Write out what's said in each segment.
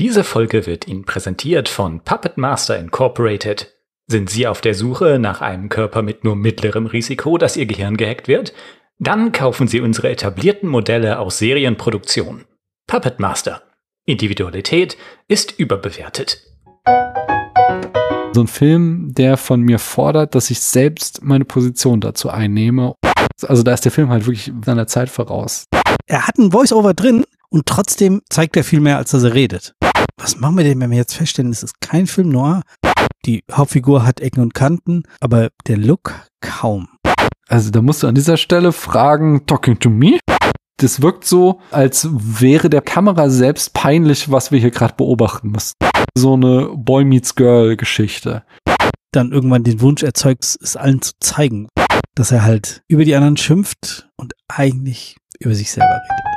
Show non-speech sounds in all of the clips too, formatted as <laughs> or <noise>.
Diese Folge wird Ihnen präsentiert von Puppet Master Incorporated. Sind Sie auf der Suche nach einem Körper mit nur mittlerem Risiko, dass Ihr Gehirn gehackt wird? Dann kaufen Sie unsere etablierten Modelle aus Serienproduktion. Puppet Master. Individualität ist überbewertet. So ein Film, der von mir fordert, dass ich selbst meine Position dazu einnehme. Also da ist der Film halt wirklich seiner Zeit voraus. Er hat ein Voice-Over drin und trotzdem zeigt er viel mehr, als dass er redet. Was machen wir denn, wenn wir jetzt feststellen, es ist kein Film noir? Die Hauptfigur hat Ecken und Kanten, aber der Look kaum. Also da musst du an dieser Stelle fragen, talking to me? Das wirkt so, als wäre der Kamera selbst peinlich, was wir hier gerade beobachten müssen. So eine Boy Meets Girl Geschichte. Dann irgendwann den Wunsch erzeugt, es allen zu zeigen, dass er halt über die anderen schimpft und eigentlich über sich selber redet.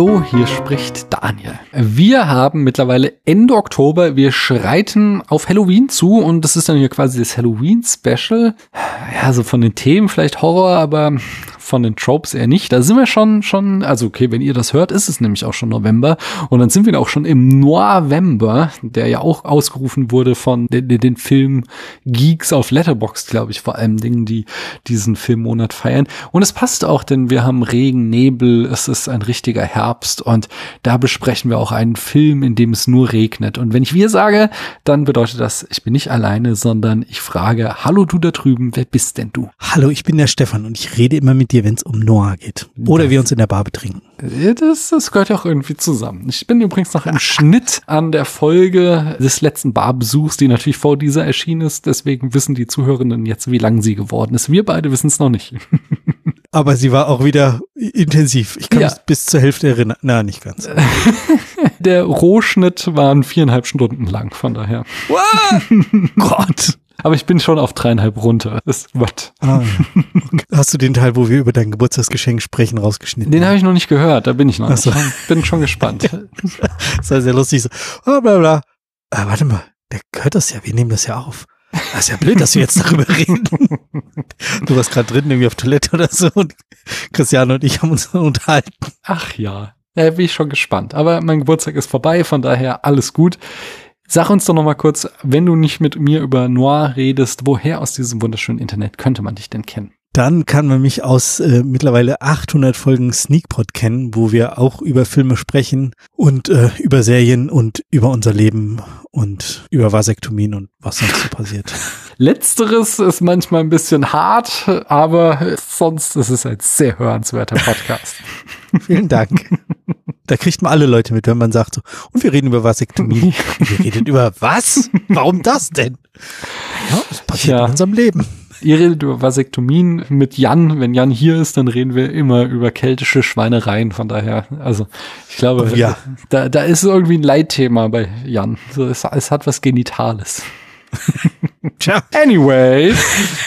Hallo, hier spricht Daniel. Wir haben mittlerweile Ende Oktober, wir schreiten auf Halloween zu und das ist dann hier quasi das Halloween-Special. Ja, so von den Themen vielleicht Horror, aber von den Tropes eher nicht. Da sind wir schon, schon, also okay, wenn ihr das hört, ist es nämlich auch schon November. Und dann sind wir auch schon im November, der ja auch ausgerufen wurde von den, den Film Geeks auf Letterboxd, glaube ich, vor allem Dingen, die diesen Filmmonat feiern. Und es passt auch, denn wir haben Regen, Nebel, es ist ein richtiger Herbst und da besprechen wir auch einen Film, in dem es nur regnet. Und wenn ich wir sage, dann bedeutet das, ich bin nicht alleine, sondern ich frage, hallo du da drüben, wer bist denn du? Hallo, ich bin der Stefan und ich rede immer mit dir, wenn es um Noah geht. Oder das, wir uns in der Bar betrinken. Das, das gehört ja auch irgendwie zusammen. Ich bin übrigens noch im <laughs> Schnitt an der Folge des letzten Barbesuchs, die natürlich vor dieser erschienen ist. Deswegen wissen die Zuhörenden jetzt, wie lang sie geworden ist. Wir beide wissen es noch nicht. <laughs> Aber sie war auch wieder intensiv. Ich kann ja. mich bis zur Hälfte erinnern. Na, nicht ganz. <laughs> Der Rohschnitt waren viereinhalb Stunden lang, von daher. What? Gott. Aber ich bin schon auf dreieinhalb runter. Das wird. Ah, okay. Hast du den Teil, wo wir über dein Geburtstagsgeschenk sprechen, rausgeschnitten? Den habe ich noch nicht gehört. Da bin ich noch. So. Ich bin schon gespannt. <laughs> das war sehr lustig. So, oh, bla, bla. Ah, warte mal, der hört das ja. Wir nehmen das ja auf. Das ist ja blöd, dass wir jetzt darüber <laughs> reden. Du warst gerade drin, irgendwie auf Toilette oder so. Und Christiane und ich haben uns unterhalten. Ach ja. Ja, bin ich schon gespannt. Aber mein Geburtstag ist vorbei, von daher alles gut. Sag uns doch noch mal kurz, wenn du nicht mit mir über Noir redest, woher aus diesem wunderschönen Internet könnte man dich denn kennen? Dann kann man mich aus äh, mittlerweile 800 Folgen Sneakpot kennen, wo wir auch über Filme sprechen und äh, über Serien und über unser Leben und über Vasektomien und was sonst so passiert. <laughs> Letzteres ist manchmal ein bisschen hart, aber sonst ist es ein sehr hörenswerter Podcast. <laughs> Vielen Dank. Da kriegt man alle Leute mit, wenn man sagt so, und wir reden über Vasektomie. <laughs> wir reden über was? Warum das denn? Ja, das passiert ja. in unserem Leben. Ihr redet über Vasektomien mit Jan. Wenn Jan hier ist, dann reden wir immer über keltische Schweinereien. Von daher, also ich glaube, ja. da, da ist irgendwie ein Leitthema bei Jan. So, es, es hat was Genitales. <laughs> <laughs> Tja. Anyway,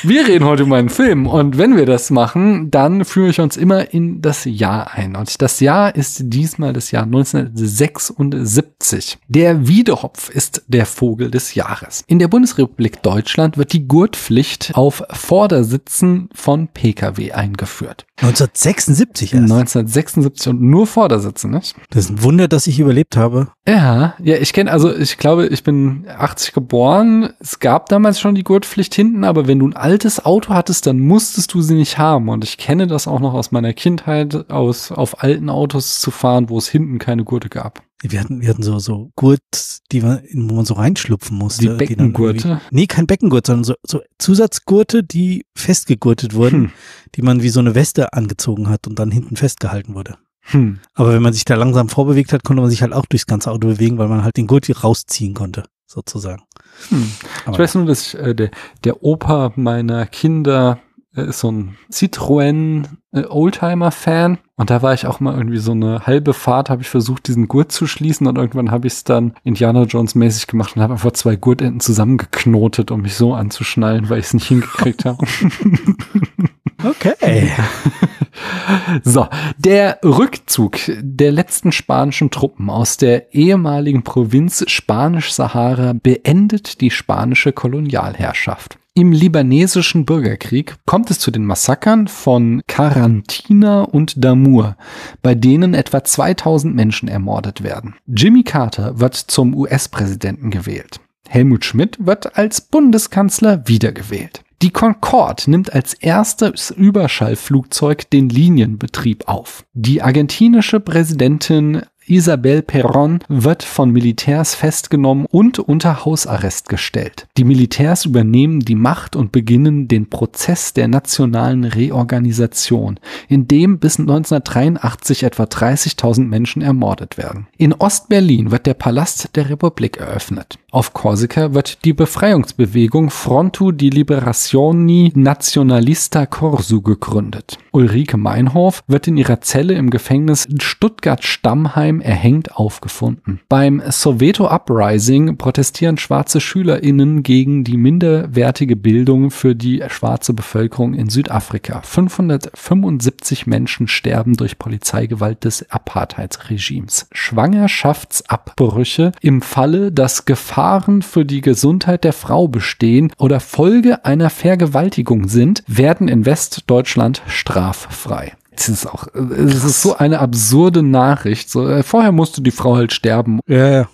wir reden heute über einen Film und wenn wir das machen, dann führe ich uns immer in das Jahr ein. Und das Jahr ist diesmal das Jahr 1976. Der Wiedehopf ist der Vogel des Jahres. In der Bundesrepublik Deutschland wird die Gurtpflicht auf Vordersitzen von Pkw eingeführt. 1976 erst. 1976 und nur Vordersitzen, nicht? Das ist ein Wunder, dass ich überlebt habe. Ja, ja, ich kenne, also ich glaube, ich bin 80 geboren. Es gab damals schon die Gurtpflicht hinten, aber wenn du ein altes Auto hattest, dann musstest du sie nicht haben. Und ich kenne das auch noch aus meiner Kindheit, aus auf alten Autos zu fahren, wo es hinten keine Gurte gab. Wir hatten, wir hatten so, so Gurt, die man, wo man so reinschlupfen musste. Die Beckengurte? Die nee, kein Beckengurt, sondern so, so Zusatzgurte, die festgegurtet wurden, hm. die man wie so eine Weste angezogen hat und dann hinten festgehalten wurde. Hm. Aber wenn man sich da langsam vorbewegt hat, konnte man sich halt auch durchs ganze Auto bewegen, weil man halt den Gurt rausziehen konnte, sozusagen. Hm. Ich weiß nur, dass ich, äh, der, der Opa meiner Kinder ist so ein Citroën äh, Oldtimer-Fan. Und da war ich auch mal irgendwie so eine halbe Fahrt, habe ich versucht, diesen Gurt zu schließen und irgendwann habe ich es dann Indiana Jones mäßig gemacht und habe einfach zwei Gurtenden zusammengeknotet, um mich so anzuschnallen, weil ich es nicht hingekriegt habe. <laughs> Okay. <laughs> So, der Rückzug der letzten spanischen Truppen aus der ehemaligen Provinz Spanisch-Sahara beendet die spanische Kolonialherrschaft. Im libanesischen Bürgerkrieg kommt es zu den Massakern von Karantina und Damur, bei denen etwa 2000 Menschen ermordet werden. Jimmy Carter wird zum US-Präsidenten gewählt. Helmut Schmidt wird als Bundeskanzler wiedergewählt. Die Concorde nimmt als erstes Überschallflugzeug den Linienbetrieb auf. Die argentinische Präsidentin Isabel Perón wird von Militärs festgenommen und unter Hausarrest gestellt. Die Militärs übernehmen die Macht und beginnen den Prozess der nationalen Reorganisation, in dem bis 1983 etwa 30.000 Menschen ermordet werden. In Ostberlin wird der Palast der Republik eröffnet. Auf Korsika wird die Befreiungsbewegung Fronto di Liberazioni Nazionalista Corsu gegründet. Ulrike Meinhof wird in ihrer Zelle im Gefängnis Stuttgart-Stammheim erhängt aufgefunden. Beim Soweto Uprising protestieren schwarze SchülerInnen gegen die minderwertige Bildung für die schwarze Bevölkerung in Südafrika. 575 Menschen sterben durch Polizeigewalt des Apartheidsregimes. Schwangerschaftsabbrüche im Falle, dass Gefahr Gefahren für die Gesundheit der Frau bestehen oder Folge einer Vergewaltigung sind, werden in Westdeutschland straffrei. Es ist auch, es ist so eine absurde Nachricht. So, äh, vorher musste die Frau halt sterben. Ja, ja.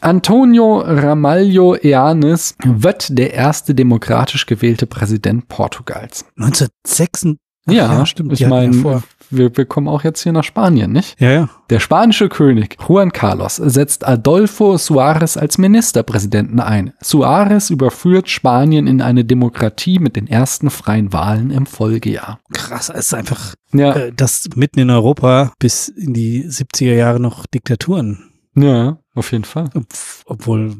Antonio Ramalho Eanes wird der erste demokratisch gewählte Präsident Portugals. 1986. Ja, ja, stimmt. Ich meine, wir, wir kommen auch jetzt hier nach Spanien, nicht? Ja, ja. Der spanische König Juan Carlos setzt Adolfo Suárez als Ministerpräsidenten ein. Suárez überführt Spanien in eine Demokratie mit den ersten freien Wahlen im Folgejahr. Krass, es ist einfach, ja. äh, dass mitten in Europa bis in die 70er Jahre noch Diktaturen. Ja, auf jeden Fall. Obwohl,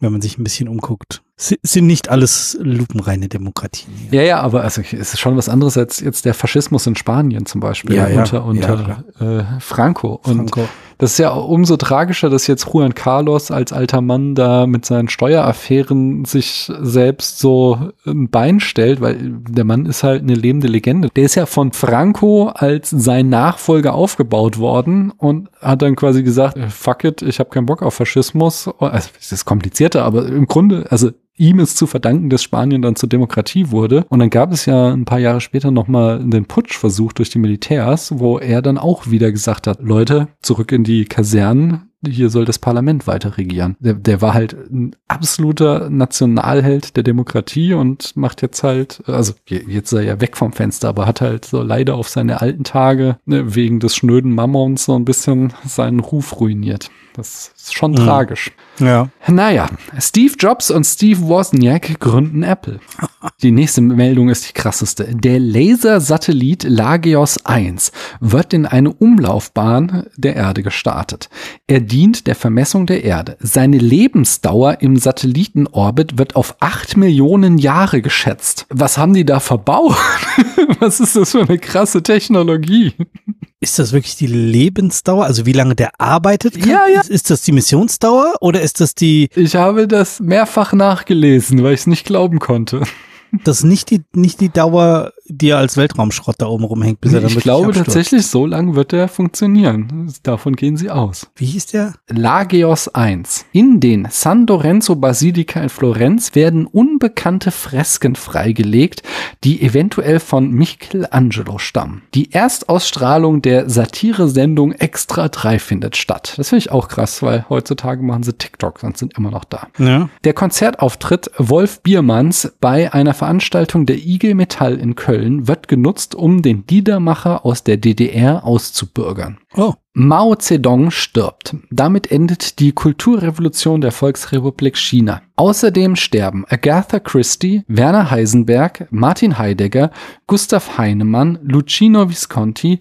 wenn man sich ein bisschen umguckt, sind nicht alles lupenreine Demokratien. Ja, ja, aber also es ist schon was anderes als jetzt der Faschismus in Spanien zum Beispiel ja, ja, unter, unter ja, äh, Franco. Und Franco. das ist ja umso tragischer, dass jetzt Juan Carlos als alter Mann da mit seinen Steueraffären sich selbst so ein Bein stellt, weil der Mann ist halt eine lebende Legende. Der ist ja von Franco als sein Nachfolger aufgebaut worden und hat dann quasi gesagt, äh, fuck it, ich habe keinen Bock auf Faschismus. Also, es ist komplizierter, aber im Grunde, also ihm ist zu verdanken, dass Spanien dann zur Demokratie wurde. Und dann gab es ja ein paar Jahre später nochmal den Putschversuch durch die Militärs, wo er dann auch wieder gesagt hat, Leute, zurück in die Kasernen, hier soll das Parlament weiter regieren. Der, der war halt ein absoluter Nationalheld der Demokratie und macht jetzt halt, also jetzt ist er ja weg vom Fenster, aber hat halt so leider auf seine alten Tage ne, wegen des schnöden Mammons so ein bisschen seinen Ruf ruiniert. Das ist schon mhm. tragisch. Ja. Naja, Steve Jobs und Steve Wozniak gründen Apple. Die nächste Meldung ist die krasseste. Der Lasersatellit Lagios 1 wird in eine Umlaufbahn der Erde gestartet. Er dient der Vermessung der Erde. Seine Lebensdauer im Satellitenorbit wird auf acht Millionen Jahre geschätzt. Was haben die da verbaut? <laughs> Was ist das für eine krasse Technologie? Ist das wirklich die Lebensdauer? Also wie lange der arbeitet? Kann? Ja, ja. Ist, ist das die Missionsdauer oder ist das die? Ich habe das mehrfach nachgelesen, weil ich es nicht glauben konnte. Das ist nicht die, nicht die Dauer, die als Weltraumschrott da oben rumhängt, bis er dann Ich glaube tatsächlich, so lang wird er funktionieren. Davon gehen sie aus. Wie hieß der? Lagios 1. In den San Lorenzo Basilica in Florenz werden unbekannte Fresken freigelegt, die eventuell von Michelangelo stammen. Die Erstausstrahlung der Satire-Sendung Extra 3 findet statt. Das finde ich auch krass, weil heutzutage machen sie TikTok und sind immer noch da. Ja. Der Konzertauftritt Wolf Biermanns bei einer Veranstaltung der IG Metall in Köln wird genutzt, um den Liedermacher aus der DDR auszubürgern. Oh. Mao Zedong stirbt. Damit endet die Kulturrevolution der Volksrepublik China. Außerdem sterben Agatha Christie, Werner Heisenberg, Martin Heidegger, Gustav Heinemann, Lucino Visconti,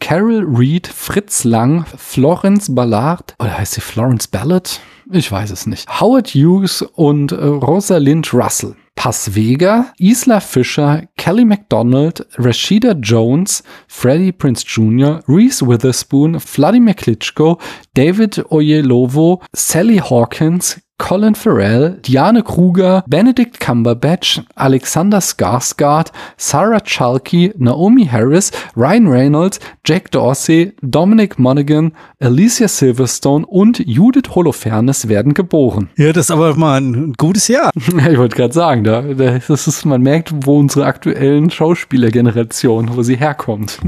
Carol Reed, Fritz Lang, Florence Ballard, oder heißt sie Florence Ballard? Ich weiß es nicht. Howard Hughes und äh, Rosalind Russell. Vega, Isla Fisher, Kelly MacDonald, Rashida Jones, Freddie Prince Jr., Reese Witherspoon, Vladimir Klitschko, David Oyelowo, Sally Hawkins, Colin Farrell, Diane Kruger, Benedict Cumberbatch, Alexander Skarsgård, Sarah Chalky, Naomi Harris, Ryan Reynolds, Jack Dorsey, Dominic Monaghan, Alicia Silverstone und Judith Holofernes werden geboren. Ja, das ist aber mal ein gutes Jahr. <laughs> ich wollte gerade sagen, da, das ist, man merkt, wo unsere aktuellen Schauspielergeneration, wo sie herkommt.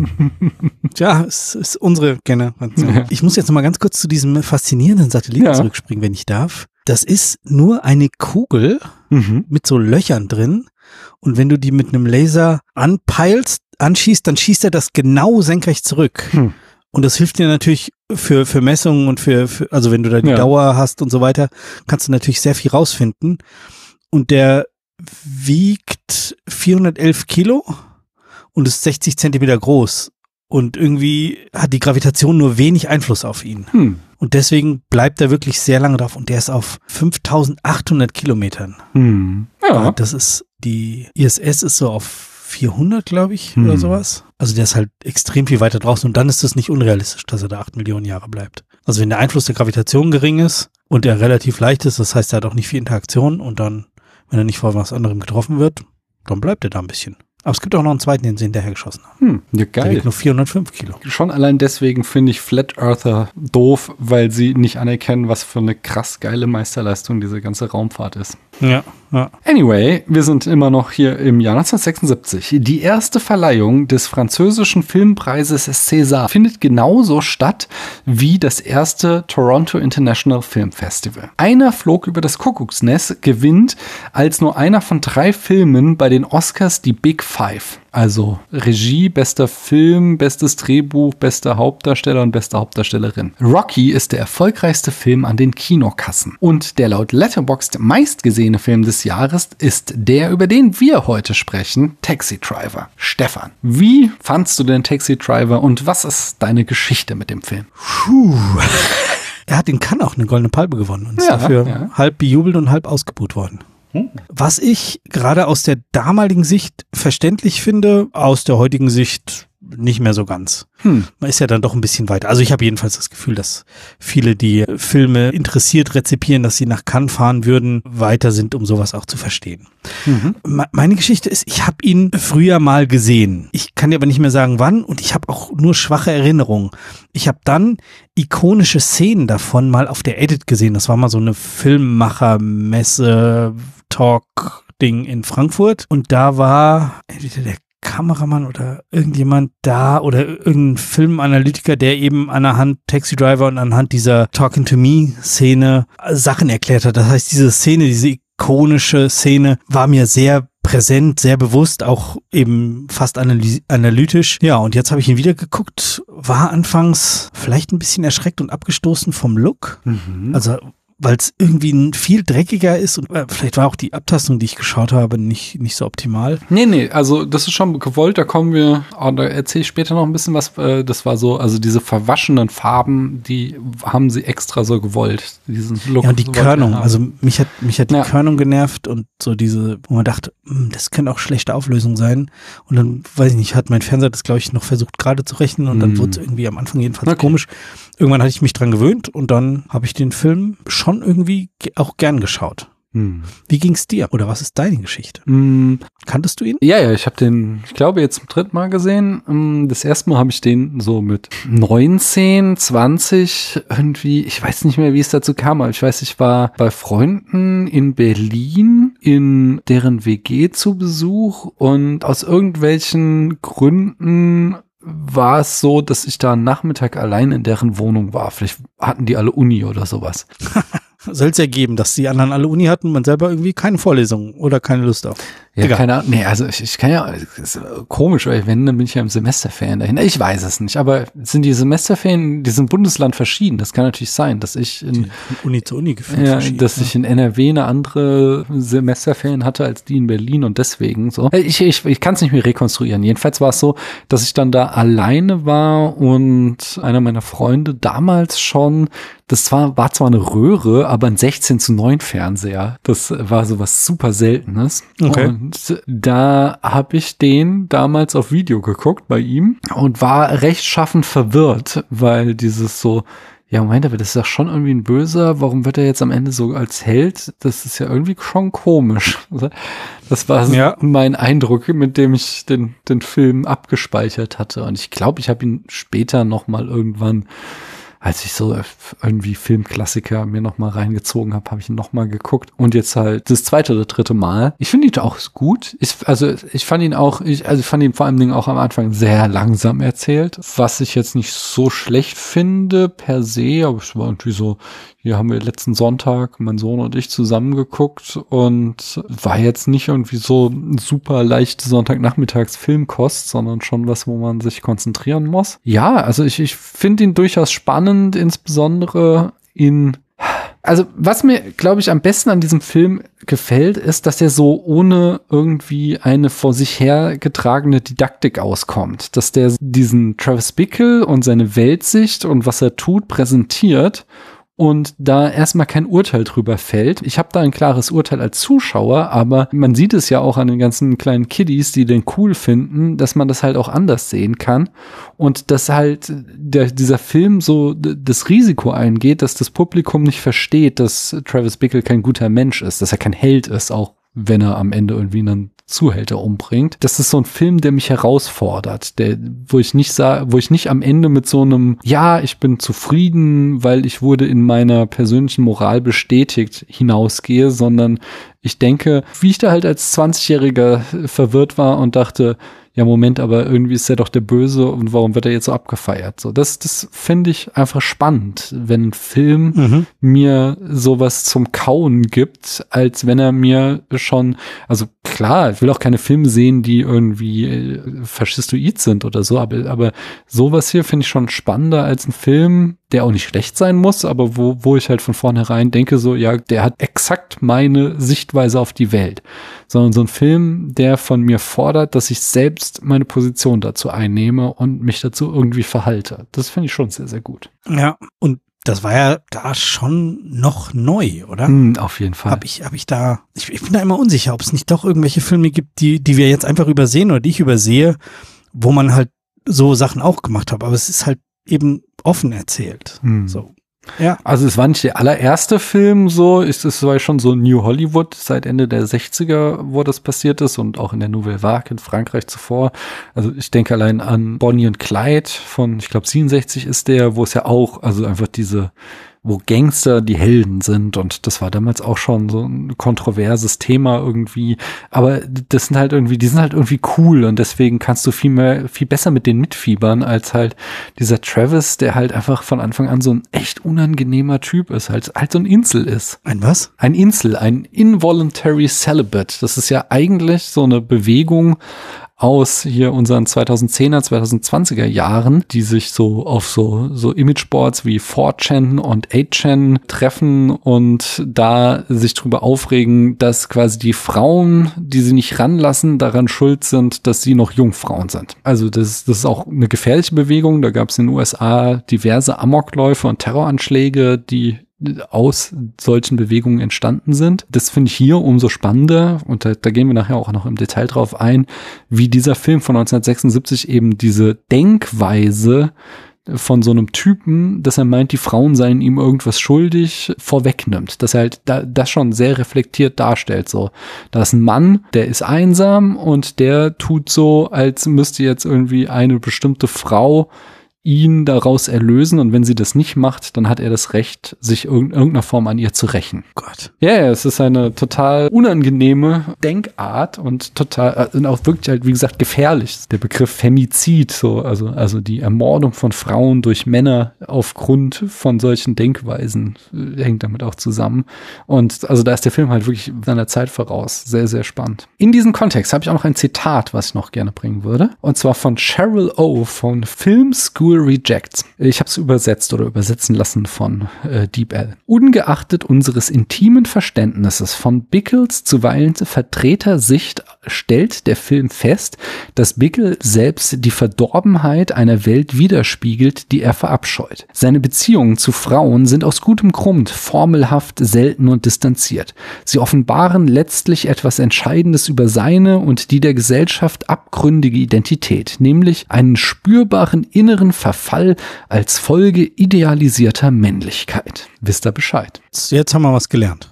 <laughs> Tja, es ist unsere Generation. Ja. Ich muss jetzt noch mal ganz kurz zu diesem faszinierenden Satelliten ja. zurückspringen, wenn ich darf. Das ist nur eine Kugel mhm. mit so Löchern drin. Und wenn du die mit einem Laser anpeilst, anschießt, dann schießt er das genau senkrecht zurück. Hm. Und das hilft dir natürlich für, für Messungen und für, für also wenn du da die ja. Dauer hast und so weiter, kannst du natürlich sehr viel rausfinden. Und der wiegt 411 Kilo und ist 60 Zentimeter groß. Und irgendwie hat die Gravitation nur wenig Einfluss auf ihn. Hm. Und deswegen bleibt er wirklich sehr lange drauf und der ist auf 5800 Kilometern. Hm. Ja. Das ist, die ISS ist so auf 400, glaube ich, hm. oder sowas. Also der ist halt extrem viel weiter draußen und dann ist es nicht unrealistisch, dass er da acht Millionen Jahre bleibt. Also wenn der Einfluss der Gravitation gering ist und er relativ leicht ist, das heißt, er hat auch nicht viel Interaktion und dann, wenn er nicht vor was anderem getroffen wird, dann bleibt er da ein bisschen. Aber es gibt auch noch einen zweiten, den sie hinterher geschossen haben. Hm, ja, geil. Der wiegt nur 405 Kilo. Schon allein deswegen finde ich Flat Earther doof, weil sie nicht anerkennen, was für eine krass geile Meisterleistung diese ganze Raumfahrt ist. Ja, ja. Anyway, wir sind immer noch hier im Jahr 1976. Die erste Verleihung des französischen Filmpreises César findet genauso statt wie das erste Toronto International Film Festival. Einer flog über das Kuckucksnest gewinnt als nur einer von drei Filmen bei den Oscars die Big Five. Also Regie, bester Film, bestes Drehbuch, bester Hauptdarsteller und beste Hauptdarstellerin. Rocky ist der erfolgreichste Film an den Kinokassen. Und der laut Letterboxd meistgesehene Film des Jahres ist der, über den wir heute sprechen, Taxi Driver. Stefan, wie fandst du den Taxi Driver und was ist deine Geschichte mit dem Film? Puh. <laughs> Er hat in Cannes auch eine goldene Palme gewonnen und ist ja, dafür ja. halb bejubelt und halb ausgebuht worden. Was ich gerade aus der damaligen Sicht verständlich finde, aus der heutigen Sicht nicht mehr so ganz. Hm. Man ist ja dann doch ein bisschen weiter. Also ich habe jedenfalls das Gefühl, dass viele, die Filme interessiert rezipieren, dass sie nach Cannes fahren würden, weiter sind, um sowas auch zu verstehen. Mhm. Meine Geschichte ist, ich habe ihn früher mal gesehen. Ich kann dir aber nicht mehr sagen, wann und ich habe auch nur schwache Erinnerungen. Ich habe dann ikonische Szenen davon mal auf der Edit gesehen. Das war mal so eine Filmmacher-Messe, Talk, Ding in Frankfurt und da war entweder der Kameramann oder irgendjemand da oder irgendein Filmanalytiker, der eben anhand Taxi Driver und anhand dieser Talking to Me Szene Sachen erklärt hat. Das heißt, diese Szene, diese ikonische Szene war mir sehr präsent, sehr bewusst, auch eben fast analytisch. Ja, und jetzt habe ich ihn wieder geguckt, war anfangs vielleicht ein bisschen erschreckt und abgestoßen vom Look. Mhm. Also weil es irgendwie viel dreckiger ist und äh, vielleicht war auch die Abtastung, die ich geschaut habe, nicht, nicht so optimal. Nee, nee, also das ist schon gewollt, da kommen wir, oh, da erzähle ich später noch ein bisschen was, äh, das war so, also diese verwaschenen Farben, die haben sie extra so gewollt, diesen Look. Ja, und die Körnung, also mich hat, mich hat die ja. Körnung genervt und so diese, wo man dachte, hm, das könnte auch schlechte Auflösung sein und dann, weiß ich nicht, hat mein Fernseher das, glaube ich, noch versucht gerade zu rechnen und mm. dann hm. wurde es irgendwie am Anfang jedenfalls okay. komisch irgendwann hatte ich mich dran gewöhnt und dann habe ich den Film schon irgendwie auch gern geschaut. Hm. Wie ging's dir? Oder was ist deine Geschichte? Hm. Kanntest du ihn? Ja, ja, ich habe den, ich glaube, jetzt zum dritten Mal gesehen. Ähm, das erste Mal habe ich den so mit 19, 20 irgendwie, ich weiß nicht mehr, wie es dazu kam, aber ich weiß, ich war bei Freunden in Berlin in deren WG zu Besuch und aus irgendwelchen Gründen war es so, dass ich da Nachmittag allein in deren Wohnung war. Vielleicht hatten die alle Uni oder sowas. <laughs> Soll es ja geben, dass die anderen alle Uni hatten und man selber irgendwie keine Vorlesung oder keine Lust auf. Ja, Egal. keine Ahnung. Nee, also ich, ich kann ja, ist komisch, weil wenn, dann bin ich ja im Semesterferien dahin. Ich weiß es nicht, aber sind die Semesterferien in diesem Bundesland verschieden? Das kann natürlich sein, dass ich in, in Uni zu Uni gefühlt ja, dass ja. ich in NRW eine andere Semesterferien hatte als die in Berlin und deswegen so. Ich, ich, ich kann es nicht mehr rekonstruieren. Jedenfalls war es so, dass ich dann da alleine war und einer meiner Freunde damals schon das war, war zwar eine Röhre, aber ein 16 zu 9 Fernseher. Das war so was super Seltenes. Okay. Und da habe ich den damals auf Video geguckt bei ihm und war rechtschaffend verwirrt, weil dieses so ja, Moment, aber das ist doch schon irgendwie ein Böser. Warum wird er jetzt am Ende so als Held? Das ist ja irgendwie schon komisch. Das war ja. mein Eindruck, mit dem ich den, den Film abgespeichert hatte. Und ich glaube, ich habe ihn später noch mal irgendwann als ich so irgendwie Filmklassiker mir nochmal reingezogen habe, habe ich ihn nochmal geguckt. Und jetzt halt das zweite oder dritte Mal. Ich finde ihn auch gut. Ich, also ich fand ihn auch, ich, also ich fand ihn vor allen Dingen auch am Anfang sehr langsam erzählt, was ich jetzt nicht so schlecht finde per se, aber es war irgendwie so, hier haben wir letzten Sonntag, mein Sohn und ich, zusammengeguckt und war jetzt nicht irgendwie so super leichte Sonntagnachmittags-Filmkost, sondern schon was, wo man sich konzentrieren muss. Ja, also ich, ich finde ihn durchaus spannend, insbesondere in also was mir, glaube ich, am besten an diesem Film gefällt, ist, dass er so ohne irgendwie eine vor sich hergetragene Didaktik auskommt. Dass der diesen Travis Bickle und seine Weltsicht und was er tut präsentiert und da erstmal kein Urteil drüber fällt. Ich habe da ein klares Urteil als Zuschauer, aber man sieht es ja auch an den ganzen kleinen Kiddies, die den cool finden, dass man das halt auch anders sehen kann und dass halt der, dieser Film so das Risiko eingeht, dass das Publikum nicht versteht, dass Travis Bickle kein guter Mensch ist, dass er kein Held ist, auch wenn er am Ende irgendwie einen Zuhälter umbringt. Das ist so ein Film, der mich herausfordert, der, wo ich nicht sah, wo ich nicht am Ende mit so einem, ja, ich bin zufrieden, weil ich wurde in meiner persönlichen Moral bestätigt, hinausgehe, sondern ich denke, wie ich da halt als 20-Jähriger verwirrt war und dachte, ja, Moment, aber irgendwie ist er doch der Böse und warum wird er jetzt so abgefeiert? So, das, das finde ich einfach spannend, wenn ein Film mhm. mir sowas zum Kauen gibt, als wenn er mir schon, also klar, ich will auch keine Filme sehen, die irgendwie äh, faschistoid sind oder so, aber, aber sowas hier finde ich schon spannender als ein Film, der auch nicht schlecht sein muss, aber wo, wo ich halt von vornherein denke, so, ja, der hat exakt meine Sichtweise auf die Welt. Sondern so ein Film, der von mir fordert, dass ich selbst meine Position dazu einnehme und mich dazu irgendwie verhalte. Das finde ich schon sehr, sehr gut. Ja, und das war ja da schon noch neu, oder? Mm, auf jeden Fall. Hab ich, hab ich da, ich, ich bin da immer unsicher, ob es nicht doch irgendwelche Filme gibt, die, die wir jetzt einfach übersehen oder die ich übersehe, wo man halt so Sachen auch gemacht hat. Aber es ist halt eben offen erzählt. Hm. So. Ja. Also es war nicht der allererste Film so, ist es war schon so New Hollywood seit Ende der 60er, wo das passiert ist und auch in der Nouvelle Vague in Frankreich zuvor. Also ich denke allein an Bonnie und Clyde von, ich glaube 67 ist der, wo es ja auch, also einfach diese wo Gangster die Helden sind. Und das war damals auch schon so ein kontroverses Thema irgendwie. Aber das sind halt irgendwie, die sind halt irgendwie cool und deswegen kannst du viel mehr, viel besser mit denen mitfiebern als halt dieser Travis, der halt einfach von Anfang an so ein echt unangenehmer Typ ist, halt, halt so ein Insel ist. Ein was? Ein Insel, ein involuntary celibate. Das ist ja eigentlich so eine Bewegung aus hier unseren 2010er, 2020er Jahren, die sich so auf so, so Imageboards wie 4chan und 8chan treffen und da sich drüber aufregen, dass quasi die Frauen, die sie nicht ranlassen, daran schuld sind, dass sie noch Jungfrauen sind. Also das, das ist auch eine gefährliche Bewegung. Da gab es in den USA diverse Amokläufe und Terroranschläge, die aus solchen Bewegungen entstanden sind. Das finde ich hier umso spannender und da, da gehen wir nachher auch noch im Detail drauf ein, wie dieser Film von 1976 eben diese Denkweise von so einem Typen, dass er meint, die Frauen seien ihm irgendwas schuldig, vorwegnimmt. Dass er halt da, das schon sehr reflektiert darstellt. So, da ist ein Mann, der ist einsam und der tut so, als müsste jetzt irgendwie eine bestimmte Frau ihn daraus erlösen und wenn sie das nicht macht, dann hat er das Recht, sich in irgendeiner Form an ihr zu rächen. Gott. Ja, yeah, es ist eine total unangenehme Denkart und total und auch wirklich halt wie gesagt gefährlich. Der Begriff Femizid, so also also die Ermordung von Frauen durch Männer aufgrund von solchen Denkweisen äh, hängt damit auch zusammen und also da ist der Film halt wirklich seiner Zeit voraus. Sehr sehr spannend. In diesem Kontext habe ich auch noch ein Zitat, was ich noch gerne bringen würde und zwar von Cheryl O von Film School School Rejects. Ich habe es übersetzt oder übersetzen lassen von äh, DeepL. Ungeachtet unseres intimen Verständnisses von Bickles zuweilen vertreter Sicht stellt der Film fest, dass Bickle selbst die Verdorbenheit einer Welt widerspiegelt, die er verabscheut. Seine Beziehungen zu Frauen sind aus gutem Grund formelhaft, selten und distanziert. Sie offenbaren letztlich etwas Entscheidendes über seine und die der Gesellschaft abgründige Identität, nämlich einen spürbaren inneren Verfall als Folge idealisierter Männlichkeit. Wisst ihr Bescheid? Jetzt haben wir was gelernt.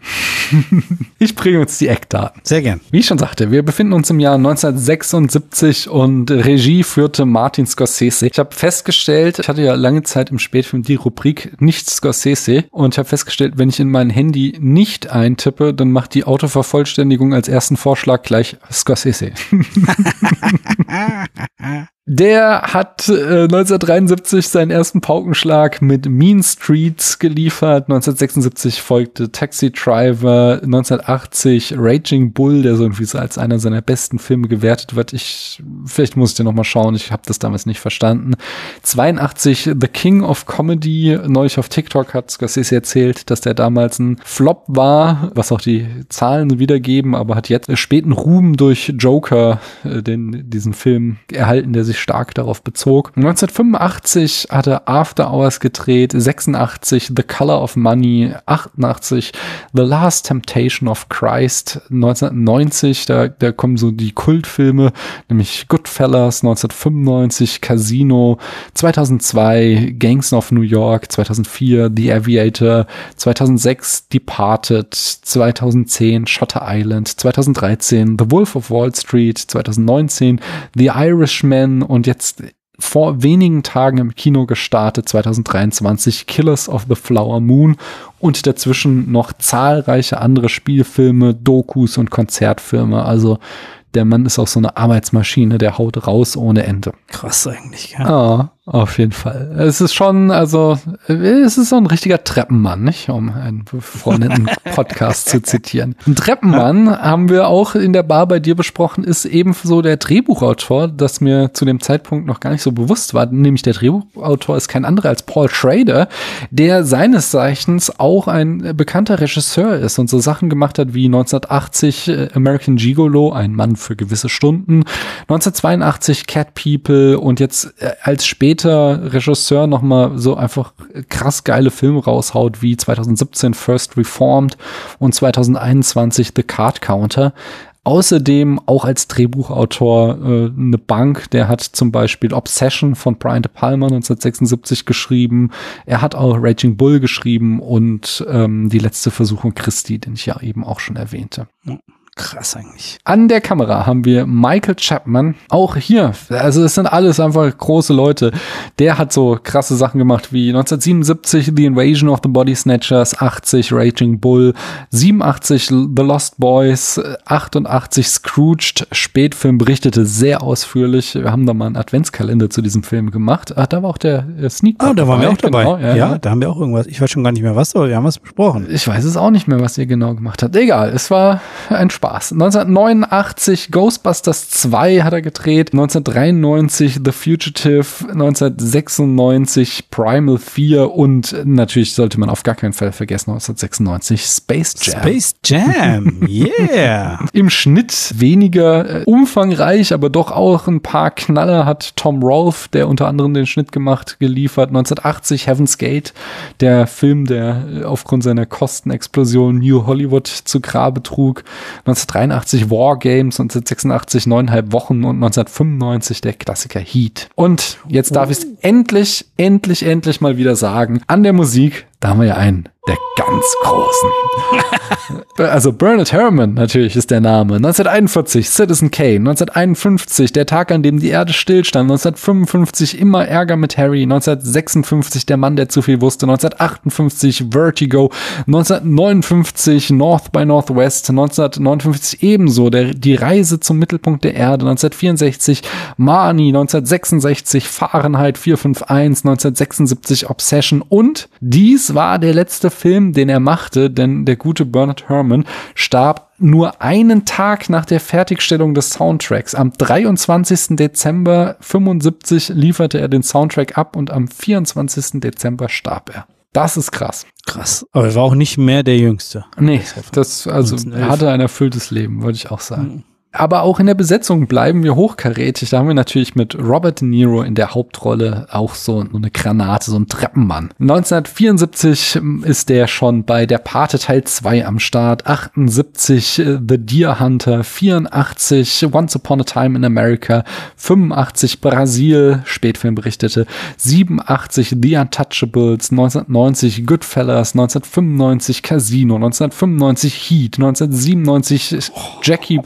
<laughs> ich bringe uns die Eckdaten. Sehr gern. Wie ich schon sagte, wir befinden uns im Jahr 1976 und Regie führte Martin Scorsese. Ich habe festgestellt, ich hatte ja lange Zeit im Spätfilm die Rubrik nicht Scorsese und ich habe festgestellt, wenn ich in mein Handy nicht eintippe, dann macht die Autovervollständigung als ersten Vorschlag gleich Scorsese. <laughs> Der hat äh, 1973 seinen ersten Paukenschlag mit Mean Streets geliefert. 1976 folgte Taxi Driver. 1980 Raging Bull, der so irgendwie so als einer seiner besten Filme gewertet wird. Ich vielleicht muss ich den noch mal schauen. Ich habe das damals nicht verstanden. 82 The King of Comedy. Neulich auf TikTok hat Scorsese erzählt, dass der damals ein Flop war, was auch die Zahlen wiedergeben, aber hat jetzt späten Ruhm durch Joker, äh, den diesen Film erhalten, der sich stark darauf bezog. 1985 hat er After Hours gedreht, 86 The Color of Money, 88 The Last Temptation of Christ, 1990, da, da kommen so die Kultfilme, nämlich Goodfellas, 1995 Casino, 2002 Gangs of New York, 2004 The Aviator, 2006 Departed, 2010 Shutter Island, 2013 The Wolf of Wall Street, 2019 The Irishman und jetzt vor wenigen Tagen im Kino gestartet, 2023, Killers of the Flower Moon und dazwischen noch zahlreiche andere Spielfilme, Dokus und Konzertfilme. Also der Mann ist auch so eine Arbeitsmaschine, der haut raus ohne Ende. Krass eigentlich, ja. Ah, auf jeden Fall. Es ist schon, also, es ist so ein richtiger Treppenmann, nicht? Um einen befreundeten <laughs> Podcast zu zitieren. Ein Treppenmann haben wir auch in der Bar bei dir besprochen, ist ebenso der Drehbuchautor, das mir zu dem Zeitpunkt noch gar nicht so bewusst war. Nämlich der Drehbuchautor ist kein anderer als Paul Schrader, der seines Zeichens auch ein bekannter Regisseur ist und so Sachen gemacht hat wie 1980 äh, American Gigolo, ein Mann für gewisse Stunden, 1982 Cat People und jetzt äh, als später später Regisseur nochmal so einfach krass geile Filme raushaut, wie 2017 First Reformed und 2021 The Card Counter. Außerdem auch als Drehbuchautor äh, eine Bank, der hat zum Beispiel Obsession von Brian De Palma 1976 geschrieben. Er hat auch Raging Bull geschrieben und ähm, die letzte Versuchung Christi, den ich ja eben auch schon erwähnte. Krass eigentlich. An der Kamera haben wir Michael Chapman. Auch hier, also es sind alles einfach große Leute. Der hat so krasse Sachen gemacht wie 1977 The Invasion of the Body Snatchers, 80 Raging Bull, 87 The Lost Boys, 88 Scrooged. Spätfilm berichtete sehr ausführlich. Wir haben da mal einen Adventskalender zu diesem Film gemacht. Ach, da war auch der, der Sneak. Ah, da waren wir auch dabei. Genau, ja, ja, da haben wir auch irgendwas. Ich weiß schon gar nicht mehr was, aber wir haben was besprochen. Ich weiß es auch nicht mehr, was ihr genau gemacht habt. Egal, es war ein Spaß. Spaß. 1989 Ghostbusters 2 hat er gedreht, 1993 The Fugitive, 1996 Primal 4 und natürlich sollte man auf gar keinen Fall vergessen 1996 Space Jam. Space Jam, yeah. <laughs> Im Schnitt weniger äh, umfangreich, aber doch auch ein paar Knaller hat Tom Rolfe, der unter anderem den Schnitt gemacht, geliefert. 1980 Heaven's Gate, der Film, der äh, aufgrund seiner Kostenexplosion New Hollywood zu Grabe trug. 1983 War Games, 1986 neuneinhalb Wochen und 1995 der Klassiker Heat. Und jetzt darf ich es endlich, endlich, endlich mal wieder sagen. An der Musik, da haben wir ja einen der ganz Großen. <laughs> also Bernard Herrmann natürlich ist der Name. 1941 Citizen Kane. 1951 der Tag, an dem die Erde stillstand. 1955 immer Ärger mit Harry. 1956 der Mann, der zu viel wusste. 1958 Vertigo. 1959 North by Northwest. 1959 ebenso der, die Reise zum Mittelpunkt der Erde. 1964 Marnie. 1966 Fahrenheit 451. 1976 Obsession. Und dies war der letzte Film, den er machte, denn der gute Bernard Herrmann starb nur einen Tag nach der Fertigstellung des Soundtracks. Am 23. Dezember 75 lieferte er den Soundtrack ab und am 24. Dezember starb er. Das ist krass. Krass. Aber er war auch nicht mehr der Jüngste. Nee, das, also er hatte ein erfülltes Leben, würde ich auch sagen. Mhm. Aber auch in der Besetzung bleiben wir hochkarätig. Da haben wir natürlich mit Robert De Niro in der Hauptrolle auch so eine Granate, so ein Treppenmann. 1974 ist der schon bei Der Pate Teil 2 am Start. 78 äh, The Deer Hunter. 84 Once Upon a Time in America. 85 Brasil, Spätfilm berichtete. 87 The Untouchables. 1990 Goodfellas. 1995 Casino. 1995 Heat. 1997 oh, Jackie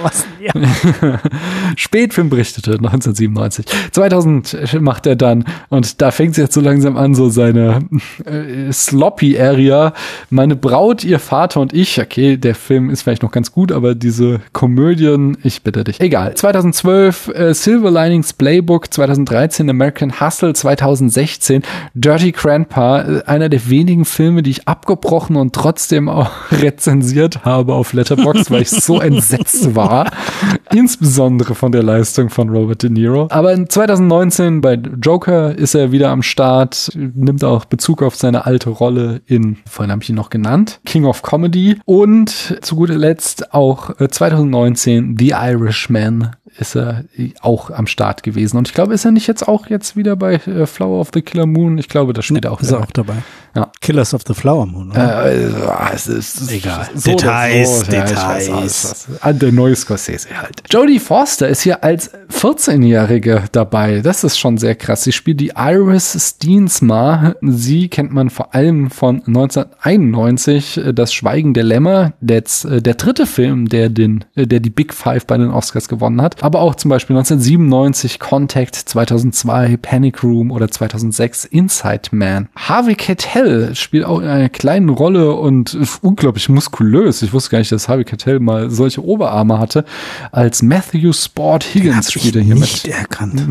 Brown. Ja, <laughs> Spätfilm berichtete 1997. 2000 macht er dann und da fängt es jetzt so langsam an, so seine äh, sloppy Area. Meine Braut, ihr Vater und ich. Okay, der Film ist vielleicht noch ganz gut, aber diese Komödien, ich bitte dich. Egal. 2012 äh, Silver Linings Playbook, 2013 American Hustle, 2016 Dirty Grandpa, äh, einer der wenigen Filme, die ich abgebrochen und trotzdem auch <laughs> rezensiert habe auf Letterboxd, weil ich so entsetzt war. <laughs> Insbesondere von der Leistung von Robert De Niro. Aber in 2019 bei Joker ist er wieder am Start, nimmt auch Bezug auf seine alte Rolle in, vorhin habe ich ihn noch genannt, King of Comedy. Und zu guter Letzt auch 2019 äh, The Irishman ist er auch am Start gewesen. Und ich glaube, ist er nicht jetzt auch jetzt wieder bei äh, Flower of the Killer Moon? Ich glaube, das steht nee, auch. Ist er auch dabei. Ja. Killers of the Flower Moon. Oder? Äh, es ist, egal. So Details, so. Details. Ja, weiß, An der neue Scorsese halt. Jodie Foster ist hier als 14-Jährige dabei. Das ist schon sehr krass. Sie spielt die Iris Steensma. Sie kennt man vor allem von 1991, äh, Das Schweigen der Lämmer. Der, äh, der dritte Film, der den, der die Big Five bei den Oscars gewonnen hat. Aber auch zum Beispiel 1997 Contact, 2002 Panic Room oder 2006 Inside Man. Harvey Keitel Keitel spielt auch in einer kleinen Rolle und unglaublich muskulös. Ich wusste gar nicht, dass Harvey Keitel mal solche Oberarme hatte. Als Matthew Sport Higgins spielt er hier nicht mit. erkannt.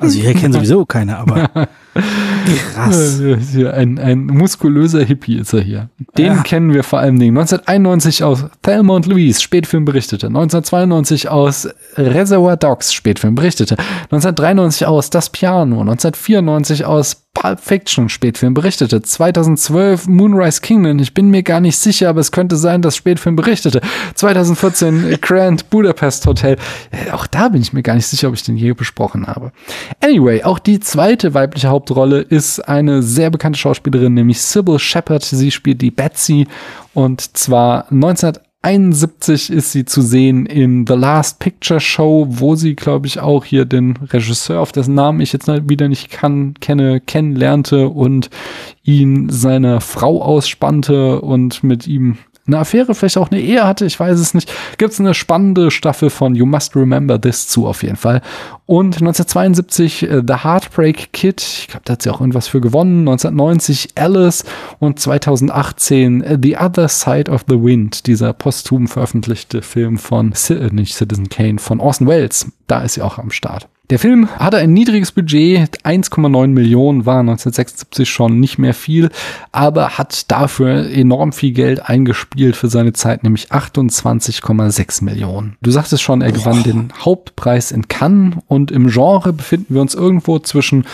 Also ich erkenne sowieso keine, aber <laughs> Krass. Ein, ein muskulöser Hippie ist er hier. Den ja. kennen wir vor allem Dingen. 1991 aus Thelma und Louise, Spätfilm berichtete. 1992 aus Reservoir Dogs, Spätfilm berichtete. 1993 aus Das Piano. 1994 aus Pulp Fiction, Spätfilm berichtete. 2012 Moonrise Kingdom. Ich bin mir gar nicht sicher, aber es könnte sein, dass Spätfilm berichtete. 2014 Grand Budapest Hotel. Äh, auch da bin ich mir gar nicht sicher, ob ich den je besprochen habe. Anyway, auch die zweite weibliche Haupt Hauptrolle ist eine sehr bekannte Schauspielerin, nämlich Sybil Shepard. Sie spielt die Betsy und zwar 1971 ist sie zu sehen in The Last Picture Show, wo sie, glaube ich, auch hier den Regisseur, auf dessen Namen ich jetzt wieder nicht kann, kenne, kennenlernte und ihn seiner Frau ausspannte und mit ihm eine Affäre, vielleicht auch eine Ehe hatte, ich weiß es nicht. Gibt es eine spannende Staffel von You Must Remember This zu, auf jeden Fall. Und 1972 äh, The Heartbreak Kid, ich glaube, da hat sie auch irgendwas für gewonnen. 1990 Alice und 2018 äh, The Other Side of the Wind, dieser posthum veröffentlichte Film von, äh, nicht Citizen Kane, von Orson Welles. Da ist sie auch am Start. Der Film hatte ein niedriges Budget, 1,9 Millionen war 1976 schon nicht mehr viel, aber hat dafür enorm viel Geld eingespielt für seine Zeit, nämlich 28,6 Millionen. Du sagtest schon, er gewann den Hauptpreis in Cannes und im Genre befinden wir uns irgendwo zwischen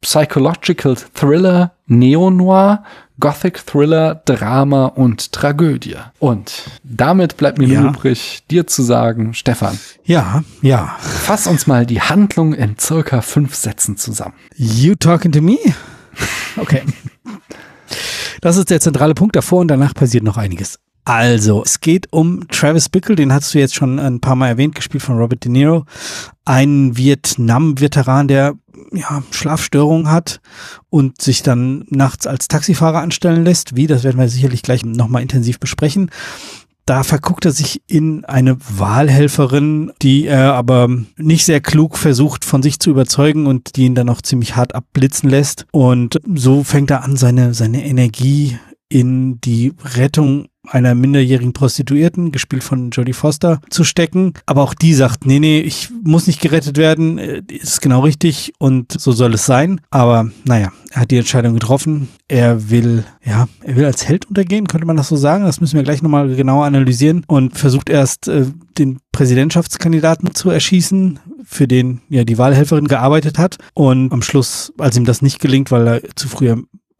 Psychological Thriller, Neo-Noir, Gothic Thriller, Drama und Tragödie. Und damit bleibt mir ja. nur übrig, dir zu sagen, Stefan. Ja, ja. Fass uns mal die Handlung in circa fünf Sätzen zusammen. You talking to me? <laughs> Okay. Das ist der zentrale Punkt davor und danach passiert noch einiges. Also, es geht um Travis Bickle, den hast du jetzt schon ein paar Mal erwähnt, gespielt von Robert De Niro. Ein Vietnam-Veteran, der ja, Schlafstörungen hat und sich dann nachts als Taxifahrer anstellen lässt. Wie, das werden wir sicherlich gleich nochmal intensiv besprechen. Da verguckt er sich in eine Wahlhelferin, die er aber nicht sehr klug versucht von sich zu überzeugen und die ihn dann auch ziemlich hart abblitzen lässt. Und so fängt er an, seine, seine Energie in die Rettung einer minderjährigen Prostituierten, gespielt von Jodie Foster, zu stecken. Aber auch die sagt, nee, nee, ich muss nicht gerettet werden, äh, ist genau richtig und so soll es sein. Aber naja, er hat die Entscheidung getroffen. Er will, ja, er will als Held untergehen, könnte man das so sagen. Das müssen wir gleich nochmal genauer analysieren und versucht erst äh, den Präsidentschaftskandidaten zu erschießen, für den ja die Wahlhelferin gearbeitet hat. Und am Schluss, als ihm das nicht gelingt, weil er zu früh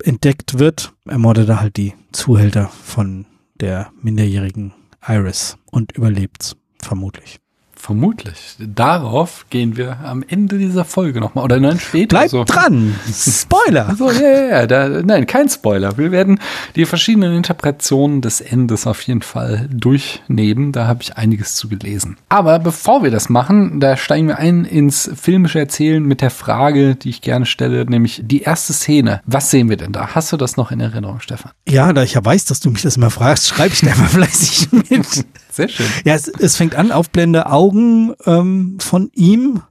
entdeckt wird, ermordet er halt die Zuhälter von der minderjährigen Iris und überlebt vermutlich. Vermutlich. Darauf gehen wir am Ende dieser Folge nochmal. Oder nein, später. Bleib so. dran! Spoiler! <laughs> So, ja, ja, ja. Da, nein, kein Spoiler. Wir werden die verschiedenen Interpretationen des Endes auf jeden Fall durchnehmen. Da habe ich einiges zu gelesen. Aber bevor wir das machen, da steigen wir ein ins filmische Erzählen mit der Frage, die ich gerne stelle, nämlich die erste Szene. Was sehen wir denn da? Hast du das noch in Erinnerung, Stefan? Ja, da ich ja weiß, dass du mich das immer fragst, schreibe ich da mal <laughs> fleißig mit. Sehr schön. Ja, es, es fängt an, Aufblende Augen ähm, von ihm,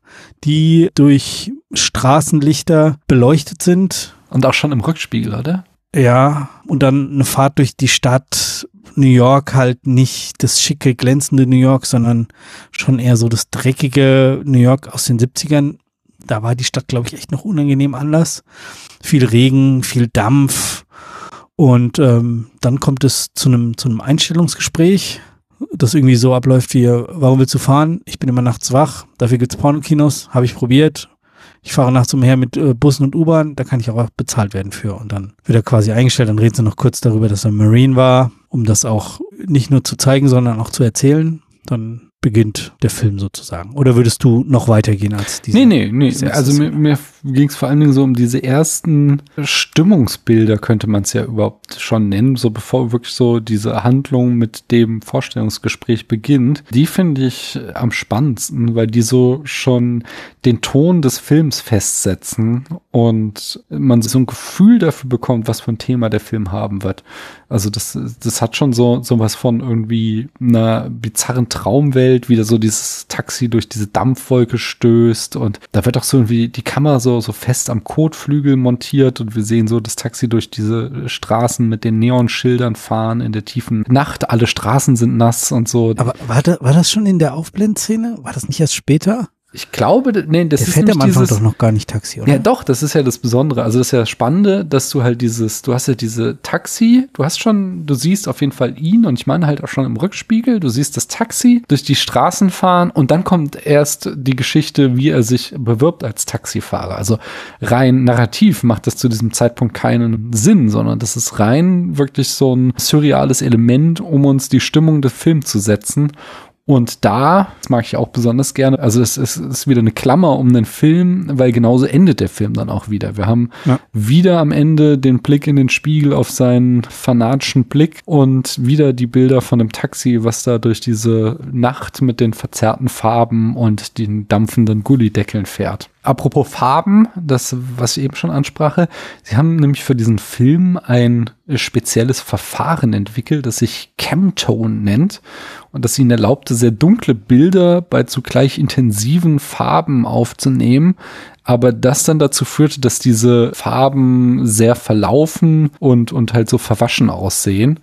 die durch Straßenlichter beleuchtet sind. Und auch schon im Rückspiegel, oder? Ja, und dann eine Fahrt durch die Stadt. New York halt nicht das schicke, glänzende New York, sondern schon eher so das dreckige New York aus den 70ern. Da war die Stadt, glaube ich, echt noch unangenehm anders. Viel Regen, viel Dampf. Und ähm, dann kommt es zu einem, zu einem Einstellungsgespräch das irgendwie so abläuft wie, warum willst du fahren? Ich bin immer nachts wach, dafür gibt's Pornokinos, habe ich probiert. Ich fahre nachts umher mit äh, Bussen und U-Bahn, da kann ich auch bezahlt werden für. Und dann wird er quasi eingestellt, dann reden sie noch kurz darüber, dass er Marine war, um das auch nicht nur zu zeigen, sondern auch zu erzählen. Dann beginnt der Film sozusagen. Oder würdest du noch weitergehen als diese? Nee, nee, nee. Also mir, mir ging es vor allen Dingen so um diese ersten Stimmungsbilder, könnte man es ja überhaupt schon nennen, so bevor wirklich so diese Handlung mit dem Vorstellungsgespräch beginnt. Die finde ich am spannendsten, weil die so schon den Ton des Films festsetzen und man so ein Gefühl dafür bekommt, was für ein Thema der Film haben wird. Also das, das hat schon so, so was von irgendwie einer bizarren Traumwelt, wie da so dieses Taxi durch diese Dampfwolke stößt und da wird auch so irgendwie die Kamera so, so fest am Kotflügel montiert und wir sehen so das Taxi durch diese Straßen mit den Neonschildern fahren in der tiefen Nacht. Alle Straßen sind nass und so. Aber war, da, war das schon in der Aufblendszene? War das nicht erst später? Ich glaube, nee, das Der ist fährt am Anfang dieses, doch noch gar nicht Taxi, oder? Ja, doch, das ist ja das Besondere. Also das ist ja das Spannende, dass du halt dieses, du hast ja diese Taxi, du hast schon, du siehst auf jeden Fall ihn und ich meine halt auch schon im Rückspiegel, du siehst das Taxi durch die Straßen fahren und dann kommt erst die Geschichte, wie er sich bewirbt als Taxifahrer. Also rein narrativ macht das zu diesem Zeitpunkt keinen Sinn, sondern das ist rein wirklich so ein surreales Element, um uns die Stimmung des Films zu setzen und da, das mag ich auch besonders gerne, also es, es ist wieder eine Klammer um den Film, weil genauso endet der Film dann auch wieder. Wir haben Ja. wieder am Ende den Blick in den Spiegel auf seinen fanatischen Blick und wieder die Bilder von dem Taxi, was da durch diese Nacht mit den verzerrten Farben und den dampfenden Gullideckeln fährt. Apropos Farben, das, was ich eben schon ansprache, sie haben nämlich für diesen Film ein spezielles Verfahren entwickelt, das sich Chemtone nennt und das ihnen erlaubte, sehr dunkle Bilder bei zugleich intensiven Farben aufzunehmen, aber das dann dazu führte, dass diese Farben sehr verlaufen und, und halt so verwaschen aussehen.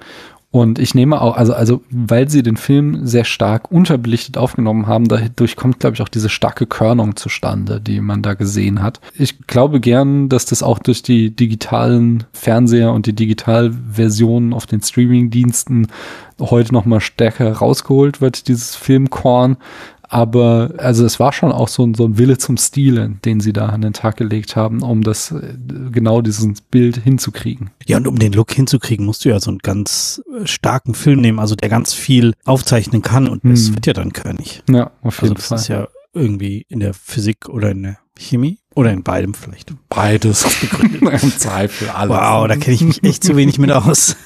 Und ich nehme auch, also, also, weil sie den Film sehr stark unterbelichtet aufgenommen haben, dadurch kommt, glaube ich, auch diese starke Körnung zustande, die man da gesehen hat. Ich glaube gern, dass das auch durch die digitalen Fernseher und die Digitalversionen auf den Streaming-Diensten heute noch mal stärker rausgeholt wird, dieses Filmkorn. Aber also es war schon auch so ein, so ein Wille zum Stilen, den sie da an den Tag gelegt haben, um das äh, genau dieses Bild hinzukriegen. Ja, und um den Look hinzukriegen, musst du ja so einen ganz äh, starken Film nehmen, also der ganz viel aufzeichnen kann und das Hm. wird ja dann König. Ja, auf Also jeden das Fall. ist ja irgendwie in der Physik oder in der Chemie oder in beidem vielleicht. Beides. Im Zweifel alles. Wow, da kenne ich mich echt zu wenig mit aus.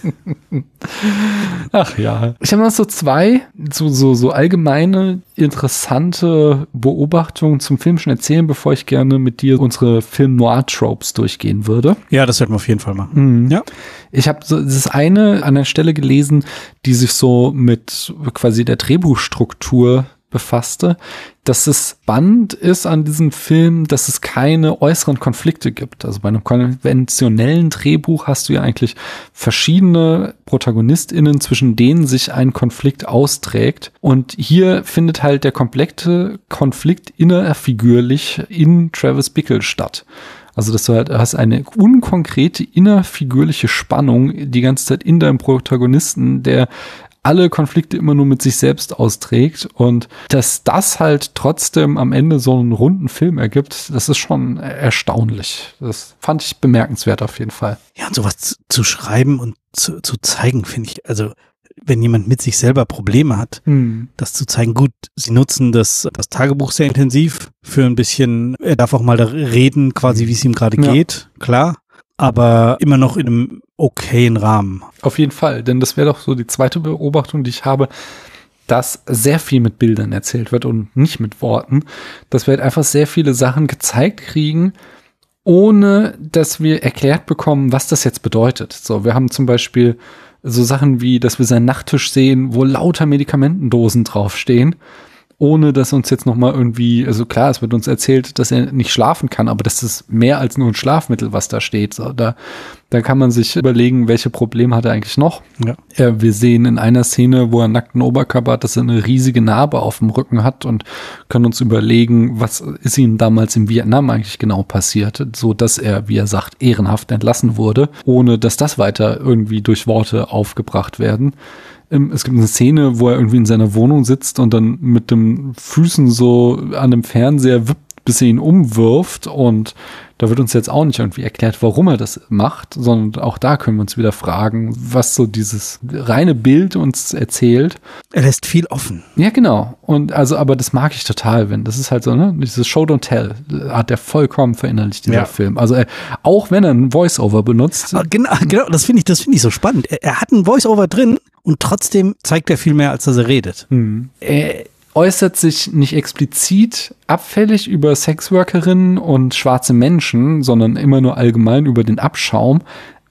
Ach ja. Ich habe noch so zwei so, so, so allgemeine, interessante Beobachtungen zum Film schon erzählen, bevor ich gerne mit dir unsere Film-Noir-Tropes durchgehen würde. Ja, das sollten wir auf jeden Fall machen. Ja. Ich habe so das eine an der Stelle gelesen, die sich so mit quasi der Drehbuchstruktur befasste, dass es spannend ist an diesem Film, dass es keine äußeren Konflikte gibt. Also bei einem konventionellen Drehbuch hast du ja eigentlich verschiedene ProtagonistInnen, zwischen denen sich ein Konflikt austrägt. Und hier findet halt der komplette Konflikt innerfigürlich in Travis Bickle statt. Also, dass du halt hast eine unkonkrete innerfigürliche Spannung die ganze Zeit in deinem Protagonisten, der alle Konflikte immer nur mit sich selbst austrägt und dass das halt trotzdem am Ende so einen runden Film ergibt, das ist schon erstaunlich. Das fand ich bemerkenswert auf jeden Fall. Ja, und sowas zu, zu schreiben und zu, zu zeigen, finde ich, also wenn jemand mit sich selber Probleme hat, Hm. das zu zeigen. Gut, sie nutzen das, das Tagebuch sehr intensiv für ein bisschen, er darf auch mal da reden, quasi wie es ihm gerade Ja. geht, klar. Aber immer noch in einem okayen Rahmen. Auf jeden Fall, denn das wäre doch so die zweite Beobachtung, die ich habe, dass sehr viel mit Bildern erzählt wird und nicht mit Worten. Dass wir halt einfach sehr viele Sachen gezeigt kriegen, ohne dass wir erklärt bekommen, was das jetzt bedeutet. So, wir haben zum Beispiel so Sachen wie, dass wir seinen Nachttisch sehen, wo lauter Medikamentendosen draufstehen, ohne dass uns jetzt nochmal irgendwie, also klar, es wird uns erzählt, dass er nicht schlafen kann, aber das ist mehr als nur ein Schlafmittel, was da steht. So, da, da kann man sich überlegen, welche Probleme hat er eigentlich noch. Ja. Äh, wir sehen in einer Szene, wo er einen nackten Oberkörper hat, dass er eine riesige Narbe auf dem Rücken hat und können uns überlegen, was ist ihm damals in Vietnam eigentlich genau passiert, so dass er, wie er sagt, ehrenhaft entlassen wurde, ohne dass das weiter irgendwie durch Worte aufgebracht werden. Es gibt eine Szene, wo er irgendwie in seiner Wohnung sitzt und dann mit den Füßen so an dem Fernseher wippt, bis er ihn umwirft und da wird uns jetzt auch nicht irgendwie erklärt, warum er das macht, sondern auch da können wir uns wieder fragen, was so dieses reine Bild uns erzählt. Er lässt viel offen. Ja, genau. Und also, aber das mag ich total, wenn das ist halt so, ne, dieses Show don't tell hat er vollkommen verinnerlicht, dieser Ja. Film. Also, äh, auch wenn er ein Voice-Over benutzt, Genau, genau das finde ich, das finde ich so spannend. Er, er hat einen Voice-Over drin und trotzdem zeigt er viel mehr, als dass er redet. Hm. Er äußert sich nicht explizit abfällig über Sexworkerinnen und schwarze Menschen, sondern immer nur allgemein über den Abschaum.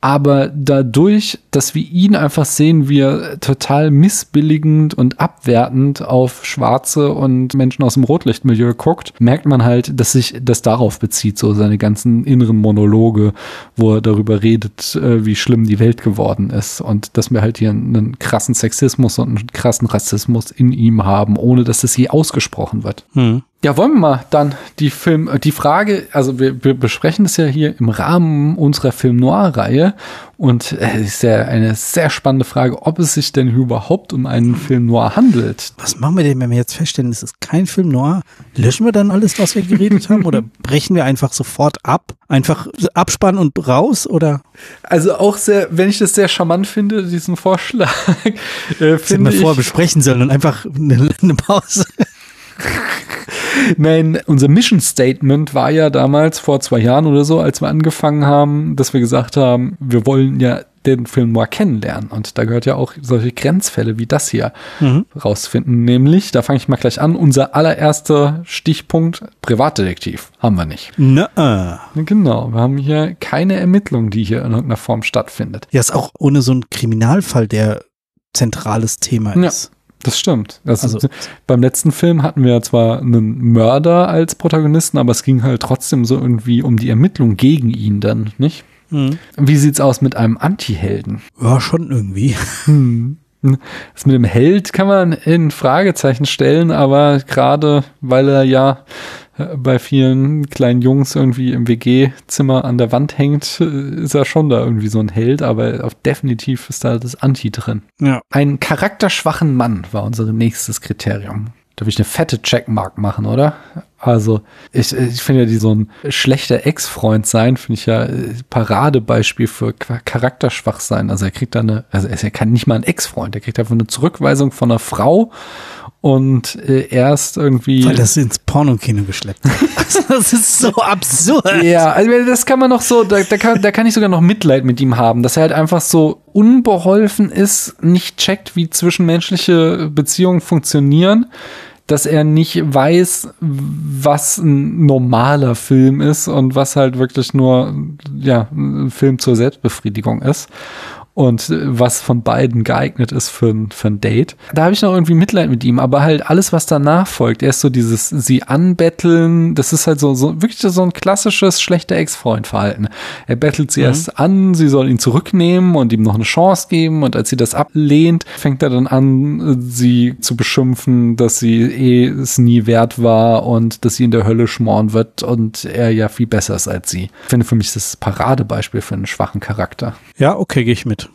Aber dadurch, dass wir ihn einfach sehen, wie er total missbilligend und abwertend auf Schwarze und Menschen aus dem Rotlichtmilieu guckt, merkt man halt, dass sich das darauf bezieht, so seine ganzen inneren Monologe, wo er darüber redet, äh, wie schlimm die Welt geworden ist und dass wir halt hier einen krassen Sexismus und einen krassen Rassismus in ihm haben, ohne dass es je ausgesprochen wird. Hm. Ja, wollen wir mal dann die Film, äh, die Frage, also wir, wir besprechen das ja hier im Rahmen unserer Film Noir-Reihe und es ist ja eine sehr spannende Frage, ob es sich denn überhaupt um einen Film Noir handelt. Was machen wir denn, wenn wir jetzt feststellen, es ist kein Film noir? Löschen wir dann alles, was wir geredet haben? Oder <laughs> brechen wir einfach sofort ab? Einfach Abspann und raus? Oder Also auch sehr, wenn ich das sehr charmant finde, diesen Vorschlag, <laughs> äh, das hätten finde wir ich, vorher besprechen sollen und einfach eine, eine Pause. <laughs> Nein, unser Mission Statement war ja damals vor zwei Jahren oder so, als wir angefangen haben, dass wir gesagt haben, wir wollen ja den Film Noir kennenlernen. Und da gehört ja auch solche Grenzfälle wie das hier Mhm. rausfinden. Nämlich, da fange ich mal gleich an, unser allererster Stichpunkt, Privatdetektiv. Haben wir nicht. Na, Genau, wir haben hier keine Ermittlung, die hier in irgendeiner Form stattfindet. ja, ist auch ohne so einen Kriminalfall, der zentrales Thema Ja. Das stimmt. Das Also- ist, beim letzten Film hatten wir zwar einen Mörder als Protagonisten, aber es ging halt trotzdem so irgendwie um die Ermittlung gegen ihn dann, nicht? Mhm. Wie sieht's aus mit einem Anti-Helden? Ja, schon irgendwie. Hm. Das mit dem Held kann man in Fragezeichen stellen, aber gerade weil er ja bei vielen kleinen Jungs irgendwie im WG-Zimmer an der Wand hängt, ist er schon da irgendwie so ein Held, aber auf definitiv ist da das Anti drin. Ja. Einen charakterschwachen Mann war unser nächstes Kriterium. Da will ich eine fette Checkmark machen, oder? Also, ich, ich finde ja, die so ein schlechter Ex-Freund sein, finde ich ja äh, Paradebeispiel für charakterschwach sein. Also er kriegt da eine, also er ist ja kein, nicht mal ein Ex-Freund, er kriegt einfach eine Zurückweisung von einer Frau und äh, erst irgendwie. Weil das ins Pornokino geschleppt. <laughs> Also, das ist so absurd. Ja, also das kann man noch so, da, da, kann, da kann ich sogar noch Mitleid mit ihm haben, dass er halt einfach so unbeholfen ist, nicht checkt, wie zwischenmenschliche Beziehungen funktionieren, dass er nicht weiß, was ein normaler Film ist und was halt wirklich nur ja, ein Film zur Selbstbefriedigung ist. Und äh, was von beiden geeignet ist für ein, für ein Date. Da habe ich noch irgendwie Mitleid mit ihm, aber halt alles, was danach folgt, erst so dieses sie anbetteln, das ist halt so, so wirklich so ein klassisches schlechter Ex-Freund-Verhalten. Er bettelt sie erst an, sie soll ihn zurücknehmen und ihm noch eine Chance geben und als sie das ablehnt, fängt er dann an, sie zu beschimpfen, dass sie eh es nie wert war und dass sie in der Hölle schmoren wird und er ja viel besser ist als sie. Ich finde für mich das Paradebeispiel für einen schwachen Charakter. Ja, okay, gehe ich mit.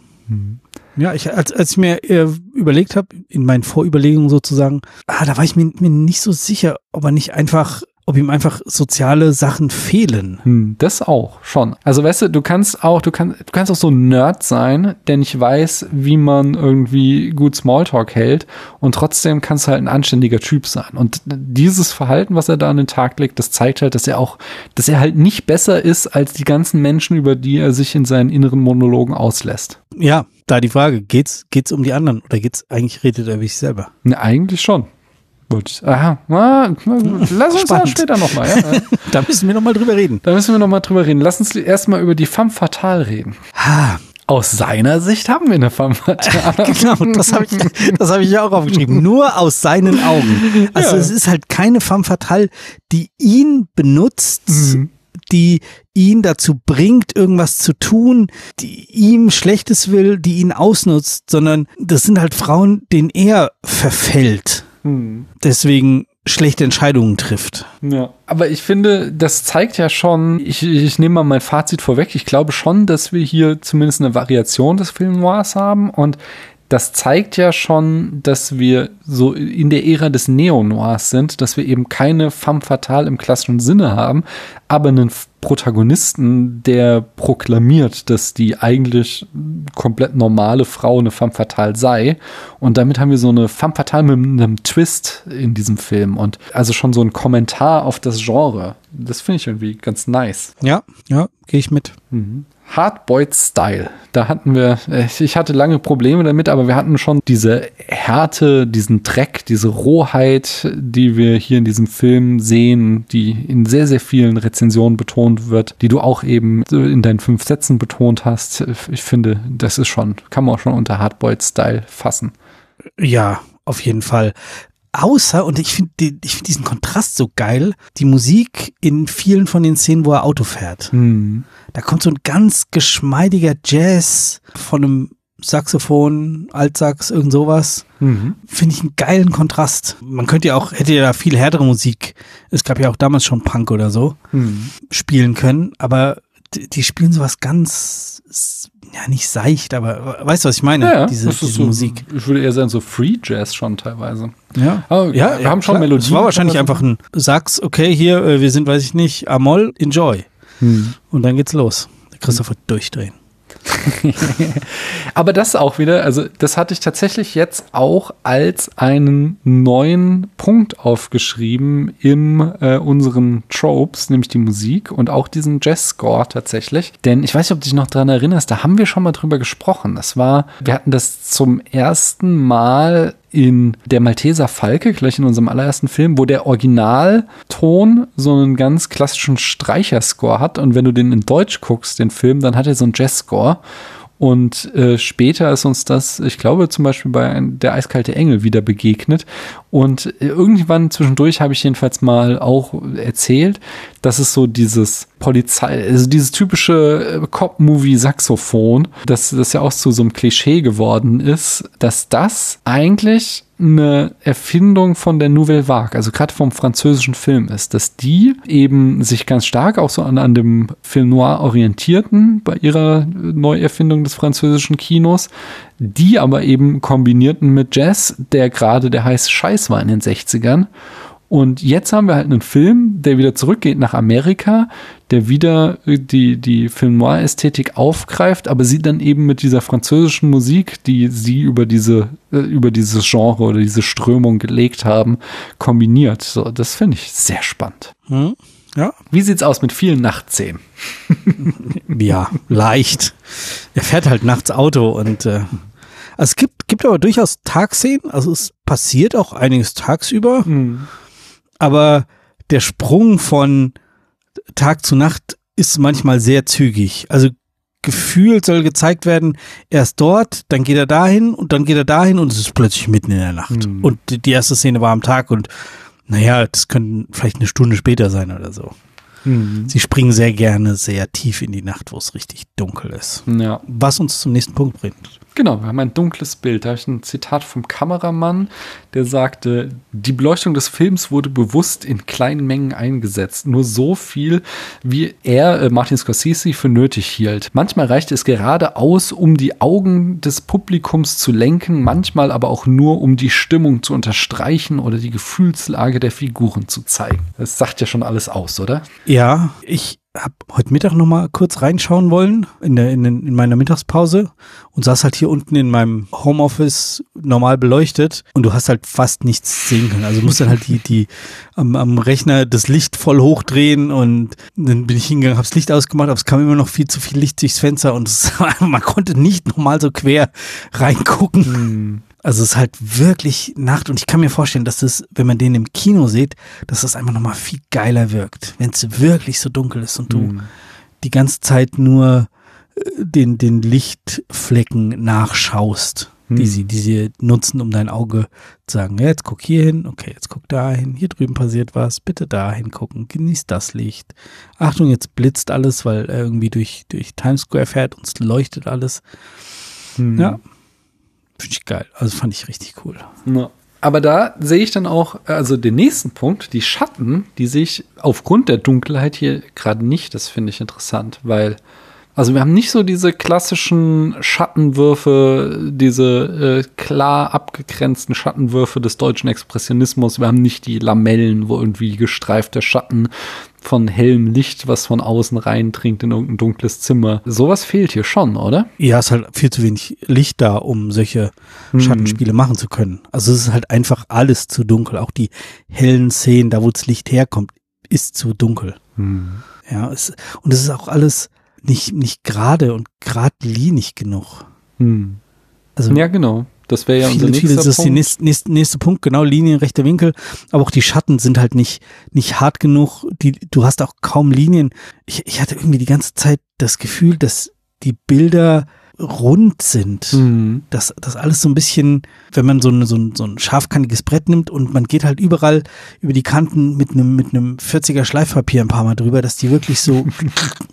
Ja, ich, als, als ich mir äh, überlegt habe, in meinen Vorüberlegungen sozusagen, ah, da war ich mir, mir nicht so sicher, ob er nicht einfach ob ihm einfach soziale Sachen fehlen. Hm, das auch schon. Also weißt du, du kannst auch, du kannst, du kannst auch so ein Nerd sein, der nicht weiß, wie man irgendwie gut Smalltalk hält und trotzdem kannst du halt ein anständiger Typ sein. Und dieses Verhalten, was er da an den Tag legt, das zeigt halt, dass er auch, dass er halt nicht besser ist als die ganzen Menschen, über die er sich in seinen inneren Monologen auslässt. Ja, da die Frage, geht's, geht's um die anderen oder geht's, eigentlich redet er wie sich selber? Ne, eigentlich schon. Gut. Aha. Na, lass uns da später nochmal. Ja? <laughs> da müssen wir nochmal drüber reden. Da müssen wir nochmal drüber reden. Lass uns erstmal über die femme fatale reden. Ha. Aus seiner Sicht haben wir eine femme fatale. <laughs> genau, das habe ich, das hab ich ja auch aufgeschrieben. Nur aus seinen Augen. Also ja. es ist halt keine femme fatale, die ihn benutzt, mhm die ihn dazu bringt, irgendwas zu tun, die ihm Schlechtes will, die ihn ausnutzt, sondern das sind halt Frauen, denen er verfällt. Hm. Deswegen schlechte Entscheidungen trifft. Ja. Aber ich finde, das zeigt ja schon, ich, ich nehme mal mein Fazit vorweg, ich glaube schon, dass wir hier zumindest eine Variation des Film Noirs haben und das zeigt ja schon, dass wir so in der Ära des Neo-Noirs sind, dass wir eben keine femme fatale im klassischen Sinne haben, aber einen Protagonisten, der proklamiert, dass die eigentlich komplett normale Frau eine femme fatale sei. Und damit haben wir so eine femme fatale mit einem Twist in diesem Film und also schon so ein Kommentar auf das Genre. Das finde ich irgendwie ganz nice. Ja, ja, gehe ich mit. Mhm. Hardboiled Style. Da hatten wir, ich hatte lange Probleme damit, aber wir hatten schon diese Härte, diesen Dreck, diese Rohheit, die wir hier in diesem Film sehen, die in sehr, sehr vielen Rezensionen betont wird, die du auch eben in deinen fünf Sätzen betont hast. Ich finde, das ist schon, kann man auch schon unter Hardboiled Style fassen. Ja, auf jeden Fall. Außer, und ich finde ich find diesen Kontrast so geil, die Musik in vielen von den Szenen, wo er Auto fährt. Mhm. Da kommt so ein ganz geschmeidiger Jazz von einem Saxophon, Altsax, irgend sowas. Mhm. Finde ich einen geilen Kontrast. Man könnte ja auch, hätte ja viel härtere Musik, es gab ja auch damals schon Punk oder so, mhm. spielen können, aber die, die spielen sowas ganz ja, nicht seicht, aber weißt du, was ich meine? Ja, diese, diese so, Musik. Ich würde eher sagen, so Free Jazz schon teilweise. Ja, aber ja, wir haben schon Melodien. Es war wahrscheinlich einfach ein, sag's, okay, hier, äh, wir sind, weiß ich nicht, Amol, enjoy. Hm. Und dann geht's los. Christopher hm. durchdrehen. <laughs> Aber das auch wieder, also das hatte ich tatsächlich jetzt auch als einen neuen Punkt aufgeschrieben in äh, unseren Tropes, nämlich die Musik und auch diesen Jazz-Score tatsächlich. Denn ich weiß nicht, ob du dich noch daran erinnerst, da haben wir schon mal drüber gesprochen. Das war, wir hatten das zum ersten Mal in Der Malteser Falke, gleich in unserem allerersten Film, wo der Originalton so einen ganz klassischen Streicherscore hat. Und wenn du den in Deutsch guckst, den Film, dann hat er so einen Jazz-Score. Und äh, später ist uns das, ich glaube, zum Beispiel bei Der eiskalte Engel wieder begegnet. Und irgendwann zwischendurch habe ich jedenfalls mal auch erzählt, dass es so dieses Polizei, also dieses typische äh, Cop-Movie-Saxophon, dass das ja auch zu so einem Klischee geworden ist, dass das eigentlich eine Erfindung von der Nouvelle Vague, also gerade vom französischen Film ist, dass die eben sich ganz stark auch so an, an dem Film Noir orientierten bei ihrer Neuerfindung des französischen Kinos, die aber eben kombinierten mit Jazz, der gerade der heiße Scheiß war in den 60ern. Und jetzt haben wir halt einen Film, der wieder zurückgeht nach Amerika, der wieder die, die Film Noir-Ästhetik aufgreift, aber sie dann eben mit dieser französischen Musik, die sie über diese, äh, über dieses Genre oder diese Strömung gelegt haben, kombiniert. So, das finde ich sehr spannend. Hm. Ja. Wie sieht's aus mit vielen Nachtszenen? <laughs> ja, leicht. Er fährt halt nachts Auto und äh, also es gibt, gibt aber durchaus Tagszenen, also es passiert auch einiges tagsüber, hm. aber der Sprung von Tag zu Nacht ist manchmal sehr zügig. Also gefühlt soll gezeigt werden, er ist dort, dann geht er dahin und dann geht er dahin und es ist plötzlich mitten in der Nacht. Hm. Und die erste Szene war am Tag und naja, das könnte vielleicht eine Stunde später sein oder so. Mhm. Sie springen sehr gerne sehr tief in die Nacht, wo es richtig dunkel ist. Ja. Was uns zum nächsten Punkt bringt. Genau, wir haben ein dunkles Bild. Da habe ich ein Zitat vom Kameramann, der sagte, die Beleuchtung des Films wurde bewusst in kleinen Mengen eingesetzt. Nur so viel, wie er, äh, Martin Scorsese, für nötig hielt. Manchmal reichte es gerade aus, um die Augen des Publikums zu lenken, manchmal aber auch nur, um die Stimmung zu unterstreichen oder die Gefühlslage der Figuren zu zeigen. Das sagt ja schon alles aus, oder? Ja, ich habe heute Mittag noch mal kurz reinschauen wollen in, der, in, in meiner Mittagspause und saß halt hier unten in meinem Homeoffice normal beleuchtet und du hast halt fast nichts sehen können. Also musst dann halt die, die am, am Rechner das Licht voll hochdrehen und dann bin ich hingegangen, habe das Licht ausgemacht, aber es kam immer noch viel zu viel Licht durchs Fenster und es, <laughs> man konnte nicht normal so quer reingucken. Hm. Also es ist halt wirklich Nacht und ich kann mir vorstellen, dass das, wenn man den im Kino sieht, dass das einfach nochmal viel geiler wirkt, wenn es wirklich so dunkel ist und du mhm. die ganze Zeit nur äh, den, den Lichtflecken nachschaust, mhm. die, sie, die sie nutzen, um dein Auge zu sagen, ja, jetzt guck hier hin, okay, jetzt guck da hin, hier drüben passiert was, bitte da hingucken, genieß das Licht. Achtung, jetzt blitzt alles, weil er irgendwie durch, durch Times Square fährt und es leuchtet alles. Mhm. Ja, Finde ich geil. Also fand ich richtig cool. Ja. Aber da sehe ich dann auch, also den nächsten Punkt, die Schatten, die sehe ich aufgrund der Dunkelheit hier gerade nicht. Das finde ich interessant, weil, also wir haben nicht so diese klassischen Schattenwürfe, diese äh, klar abgegrenzten Schattenwürfe des deutschen Expressionismus. Wir haben nicht die Lamellen, wo irgendwie gestreifte Schatten von hellem Licht, was von außen reindringt in irgendein dunkles Zimmer. Sowas fehlt hier schon, oder? Ja, es ist halt viel zu wenig Licht da, um solche hm. Schattenspiele machen zu können. Also es ist halt einfach alles zu dunkel. Auch die hellen Szenen, da wo das Licht herkommt, ist zu dunkel. Hm. Ja, es, und es ist auch alles nicht, nicht gerade und geradlinig genug. Hm. Also, ja, genau. Das wäre ja viele, unser nächster viele, das ist der nächste, nächste, nächste Punkt, genau, Linien, rechter Winkel. Aber auch die Schatten sind halt nicht, nicht hart genug. Die, du hast auch kaum Linien. Ich, ich hatte irgendwie die ganze Zeit das Gefühl, dass die Bilder rund sind. Mhm. Dass das alles so ein bisschen, wenn man so, eine, so, ein, so ein scharfkantiges Brett nimmt und man geht halt überall über die Kanten mit einem, mit einem 40er Schleifpapier ein paar Mal drüber, dass die wirklich so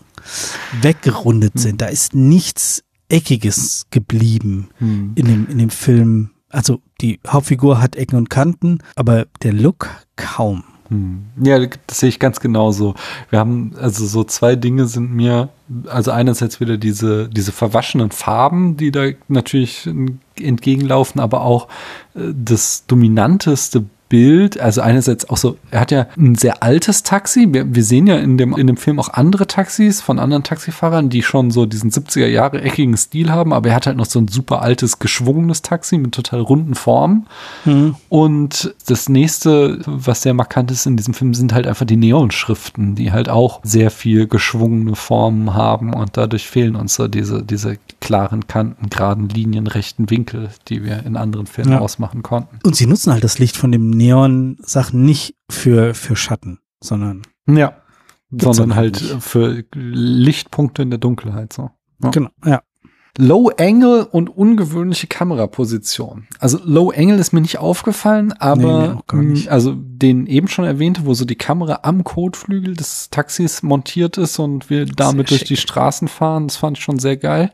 <laughs> weggerundet sind. Da ist nichts Eckiges geblieben hm. in, dem, in dem Film. Also die Hauptfigur hat Ecken und Kanten, aber der Look kaum. Hm. Ja, das sehe ich ganz genauso. Wir haben, also so zwei Dinge sind mir, also einerseits wieder diese, diese verwaschenen Farben, die da natürlich entgegenlaufen, aber auch äh, das dominanteste Bild, also einerseits auch so, er hat ja ein sehr altes Taxi. Wir, wir, sehen ja in dem, in dem Film auch andere Taxis von anderen Taxifahrern, die schon so diesen 70er Jahre eckigen Stil haben, aber er hat halt noch so ein super altes, geschwungenes Taxi mit total runden Formen. Mhm. Und das nächste, was sehr markant ist in diesem Film, sind halt einfach die Neonschriften, die halt auch sehr viel geschwungene Formen haben und dadurch fehlen uns so diese, diese klaren Kanten, geraden Linien, rechten Winkel, die wir in anderen Filmen ja. ausmachen konnten. Und sie nutzen halt das Licht von dem Neon-Sachen nicht für, für Schatten, sondern. Ja. Sondern halt nicht. für Lichtpunkte in der Dunkelheit, so. Ja. Genau, ja. Low Angle und ungewöhnliche Kameraposition. Also Low Angle ist mir nicht aufgefallen, aber nee, nee, also den eben schon erwähnte, wo so die Kamera am Kotflügel des Taxis montiert ist und wir damit durch die Straßen fahren, das fand ich schon sehr geil.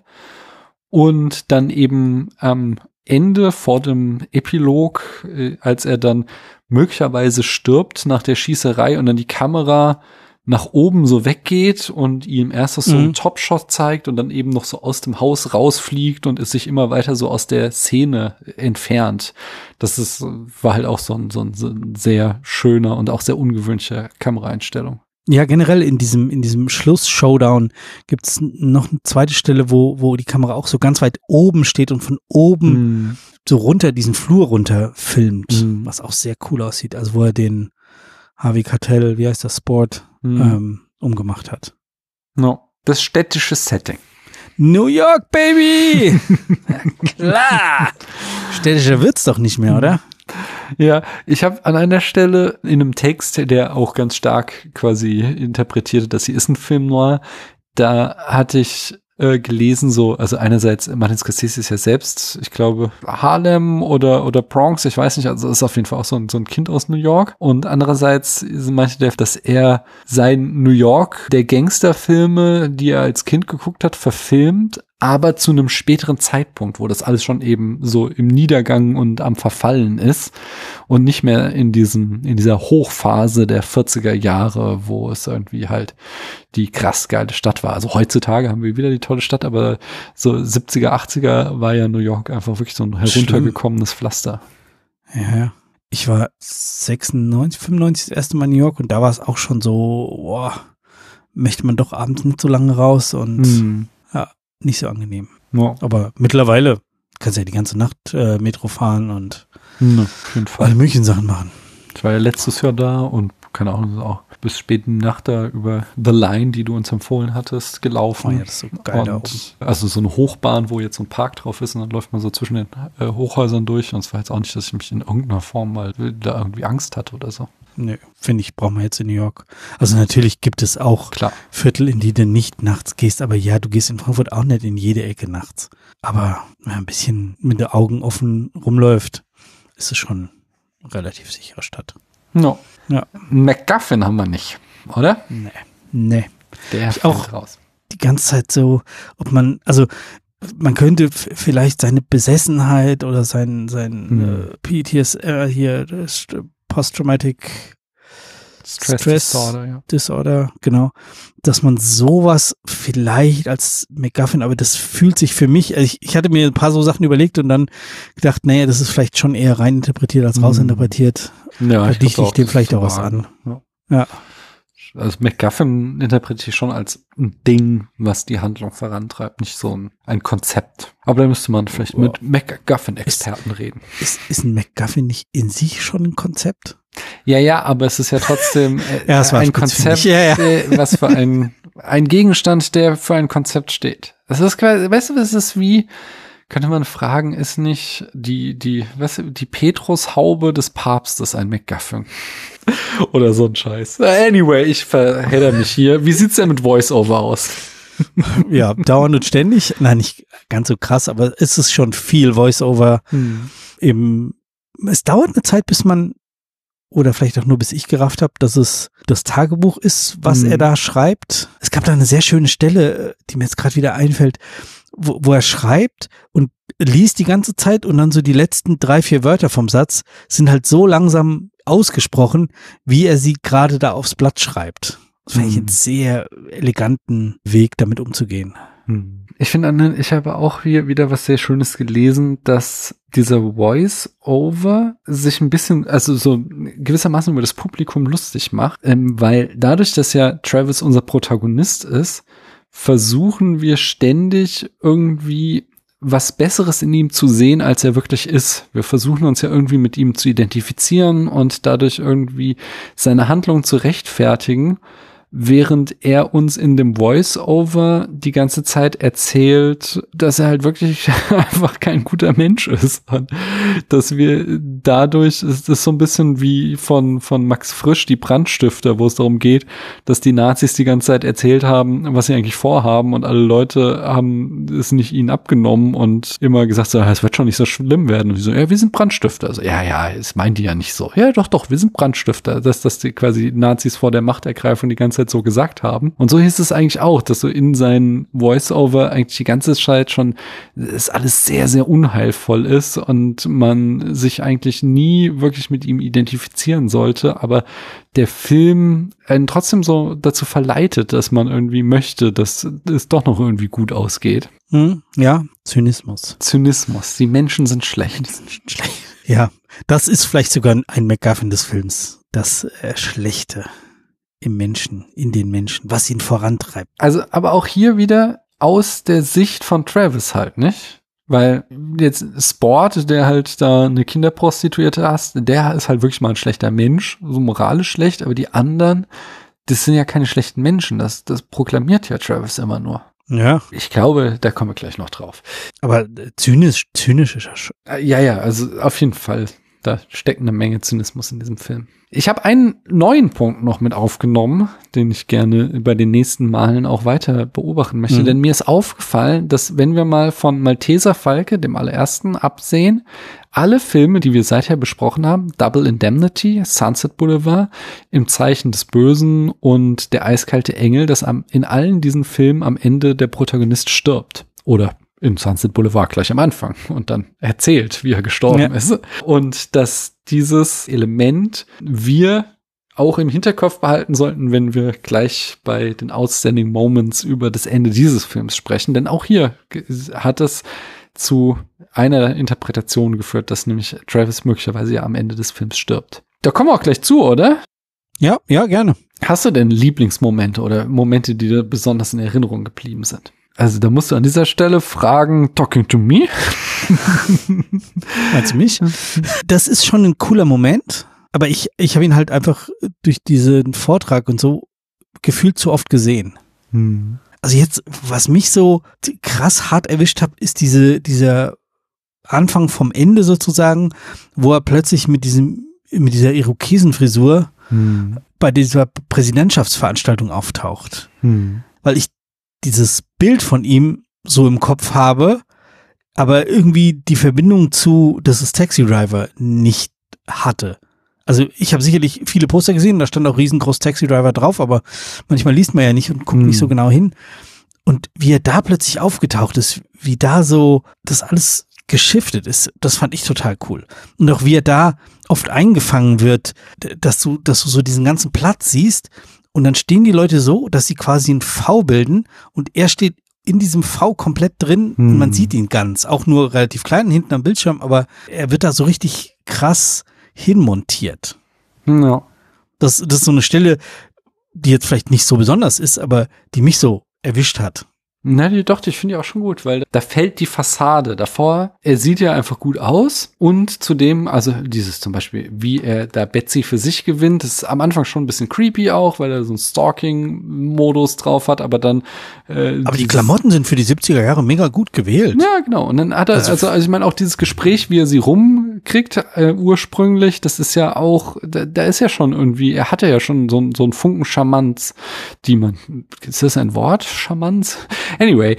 Und dann eben am Ende vor dem Epilog, äh, als er dann möglicherweise stirbt nach der Schießerei und dann die Kamera nach oben so weggeht und ihm erst so mhm. einen Topshot zeigt und dann eben noch so aus dem Haus rausfliegt und es sich immer weiter so aus der Szene entfernt. Das ist, war halt auch so ein, so ein, so ein sehr schöner und auch sehr ungewöhnlicher Kameraeinstellung. Ja, generell in diesem, in diesem Schluss-Showdown gibt es noch eine zweite Stelle, wo, wo die Kamera auch so ganz weit oben steht und von oben mm. so runter, diesen Flur runter filmt, mm. was auch sehr cool aussieht. Also wo er den Harvey Cartell, wie heißt das, Sport, mm. ähm, umgemacht hat. No. Das städtische Setting. New York, Baby! <laughs> Klar! <laughs> Städtischer wird's doch nicht mehr, oder? Ja, ich habe an einer Stelle in einem Text, der auch ganz stark quasi interpretierte, dass sie ist ein Film noir, da hatte ich äh, gelesen, so, also einerseits, Martin Scorsese ist ja selbst, ich glaube, Harlem oder, oder Bronx, ich weiß nicht, also ist auf jeden Fall auch so ein, so ein Kind aus New York. Und andererseits meinte der, dass er sein New York der Gangsterfilme, die er als Kind geguckt hat, verfilmt, aber zu einem späteren Zeitpunkt, wo das alles schon eben so im Niedergang und am Verfallen ist und nicht mehr in diesem, in dieser Hochphase der 40er Jahre, wo es irgendwie halt die krass geile Stadt war. Also heutzutage haben wir wieder die tolle Stadt, aber so 70er, 80er war ja New York einfach wirklich so ein heruntergekommenes Pflaster. Ja, ja. Ich war 96, 95 das erste Mal in New York und da war es auch schon so, boah, möchte man doch abends nicht so lange raus und hm. Ja, nicht so angenehm. Ja. Aber mittlerweile kannst du ja die ganze Nacht äh, Metro fahren und Fall. alle möglichen Sachen machen. Ich war ja letztes Jahr da und keine Ahnung, auch bis späten Nacht da über The Line, die du uns empfohlen hattest, gelaufen. Oh ja, das ist so geil und, Also so eine Hochbahn, wo jetzt so ein Park drauf ist und dann läuft man so zwischen den äh, Hochhäusern durch und es war jetzt auch nicht, dass ich mich in irgendeiner Form mal da irgendwie Angst hatte oder so. Nö, finde ich, brauchen wir jetzt in New York. Also natürlich gibt es auch Klar. Viertel, in die du nicht nachts gehst, aber ja, du gehst in Frankfurt auch nicht in jede Ecke nachts. Aber wenn man ein bisschen mit den Augen offen rumläuft, ist es schon eine relativ sichere Stadt. No. Ja. McGuffin haben wir nicht, oder? Nee. Nee. Der ich auch raus. Die ganze Zeit so, ob man, also man könnte vielleicht seine Besessenheit oder sein, sein hm. äh, PTSR hier, Post-Traumatic Stress, Stress Disorder, ja. Disorder, genau. Dass man sowas vielleicht als McGuffin, aber das fühlt sich für mich, also ich, ich hatte mir ein paar so Sachen überlegt und dann gedacht, naja, das ist vielleicht schon eher reininterpretiert als mhm. rausinterpretiert. Ja, da dichte ich dem vielleicht auch was an. Ja. ja. Also McGuffin interpretiere ich schon als ein Ding, was die Handlung vorantreibt, nicht so ein, ein Konzept. Aber da müsste man vielleicht wow. mit McGuffin-Experten reden. Ist, ist ein McGuffin nicht in sich schon ein Konzept? Ja, ja, aber es ist ja trotzdem <laughs> äh, ja, ein Konzept, ja, ja. was für ein, ein Gegenstand, der für ein Konzept steht. Das ist quasi, weißt du, es ist wie, könnte man fragen, ist nicht die, die, du, die Petrushaube des Papstes ein McGuffin? <laughs> Oder so ein Scheiß. Anyway, ich verhedder mich hier. Wie sieht's denn mit Voice-Over aus? ja, dauernd und ständig. Nein, nicht ganz so krass, aber es ist schon viel Voice-Over. Hm. Im, es dauert eine Zeit, bis man oder vielleicht auch nur bis ich gerafft habe, dass es das Tagebuch ist, was mhm. er da schreibt. Es gab da eine sehr schöne Stelle, die mir jetzt gerade wieder einfällt, wo, wo er schreibt und liest die ganze Zeit und dann so die letzten drei, vier Wörter vom Satz sind halt so langsam ausgesprochen, wie er sie gerade da aufs Blatt schreibt. Das finde ich einen mhm. sehr eleganten Weg, damit umzugehen. Mhm. Ich finde, ich habe auch hier wieder was sehr Schönes gelesen, dass dieser Voice-Over sich ein bisschen, also so gewissermaßen über das Publikum lustig macht, ähm, weil dadurch, dass ja Travis unser Protagonist ist, versuchen wir ständig irgendwie was Besseres in ihm zu sehen, als er wirklich ist. Wir versuchen uns ja irgendwie mit ihm zu identifizieren und dadurch irgendwie seine Handlung zu rechtfertigen während er uns in dem Voice-Over die ganze Zeit erzählt, dass er halt wirklich <laughs> einfach kein guter Mensch ist. Und dass wir dadurch, ist es so ein bisschen wie von, von Max Frisch, die Brandstifter, wo es darum geht, dass die Nazis die ganze Zeit erzählt haben, was sie eigentlich vorhaben und alle Leute haben es nicht ihnen abgenommen und immer gesagt, so, es wird schon nicht so schlimm werden. Und die so, ja, wir sind Brandstifter. Also, ja, ja, es meinen die ja nicht so. Ja, doch, doch, wir sind Brandstifter. Dass, dass die quasi Nazis vor der Machtergreifung die ganze Zeit so gesagt haben. Und so hieß es eigentlich auch, dass so in seinen Voice-Over eigentlich die ganze Zeit schon es alles sehr, sehr unheilvoll ist und man sich eigentlich nie wirklich mit ihm identifizieren sollte. Aber der Film einen trotzdem so dazu verleitet, dass man irgendwie möchte, dass es doch noch irgendwie gut ausgeht. Hm, ja, Zynismus. Zynismus. Die Menschen sind schlecht. schlecht. Ja, das ist vielleicht sogar ein McGuffin des Films. Das äh, Schlechte im Menschen, in den Menschen, was ihn vorantreibt. Also, aber auch hier wieder aus der Sicht von Travis halt, nicht? Weil jetzt Sport, der halt da eine Kinderprostituierte hast, der ist halt wirklich mal ein schlechter Mensch, so moralisch schlecht, aber die anderen, das sind ja keine schlechten Menschen, das, das proklamiert ja Travis immer nur. Ja. Ich glaube, da kommen wir gleich noch drauf. Aber zynisch, zynisch ist er schon. Äh, ja, ja, also auf jeden Fall. Da steckt eine Menge Zynismus in diesem Film. Ich habe einen neuen Punkt noch mit aufgenommen, den ich gerne bei den nächsten Malen auch weiter beobachten möchte. Mhm. Denn mir ist aufgefallen, dass wenn wir mal von Malteser Falke, dem allerersten, absehen, alle Filme, die wir seither besprochen haben, Double Indemnity, Sunset Boulevard, Im Zeichen des Bösen und Der eiskalte Engel, dass am, in allen diesen Filmen am Ende der Protagonist stirbt Oder in Sunset Boulevard gleich am Anfang und dann erzählt, wie er gestorben ja. ist. Und dass dieses Element wir auch im Hinterkopf behalten sollten, wenn wir gleich bei den Outstanding Moments über das Ende dieses Films sprechen. Denn auch hier hat es zu einer Interpretation geführt, dass nämlich Travis möglicherweise ja am Ende des Films stirbt. Da kommen wir auch gleich zu, oder? Ja, ja, gerne. Hast du denn Lieblingsmomente oder Momente, die dir besonders in Erinnerung geblieben sind? Also da musst du an dieser Stelle fragen, talking to me. <laughs> Meinst du mich? Das ist schon ein cooler Moment, aber ich, ich habe ihn halt einfach durch diesen Vortrag und so gefühlt zu oft gesehen. Hm. Also jetzt, was mich so krass hart erwischt hat, ist diese, dieser Anfang vom Ende sozusagen, wo er plötzlich mit diesem, mit dieser Irokesenfrisur hm. bei dieser Präsidentschaftsveranstaltung auftaucht. Hm. Weil ich dieses Bild von ihm so im Kopf habe, aber irgendwie die Verbindung zu Das ist Taxi Driver nicht hatte. Also ich habe sicherlich viele Poster gesehen, da stand auch riesengroß Taxi Driver drauf, aber manchmal liest man ja nicht und guckt hm. nicht so genau hin. Und wie er da plötzlich aufgetaucht ist, wie da so das alles geschiftet ist, das fand ich total cool. Und auch wie er da oft eingefangen wird, dass du, dass du so diesen ganzen Platz siehst und dann stehen die Leute so, dass sie quasi ein V bilden und er steht in diesem V komplett drin hm. und man hm. sieht ihn ganz, auch nur relativ klein hinten am Bildschirm, aber er wird da so richtig krass hinmontiert. Ja. Das, das ist so eine Stelle, die jetzt vielleicht nicht so besonders ist, aber die mich so erwischt hat. Na, die, doch, ich finde die auch schon gut, weil da fällt die Fassade davor. Er sieht ja einfach gut aus und zudem, also dieses zum Beispiel, wie er da Betsy für sich gewinnt, ist am Anfang schon ein bisschen creepy auch, weil er so einen Stalking-Modus drauf hat, aber dann. Äh, aber die Klamotten sind für die 70er Jahre mega gut gewählt. Ja, genau. Und dann hat er, also, also, also ich meine auch dieses Gespräch, wie er sie rumkriegt, äh, ursprünglich, das ist ja auch, da, da ist ja schon irgendwie, er hatte ja schon so, so einen Funken Charmanz, die man, ist das ein Wort? Charmanz? Anyway,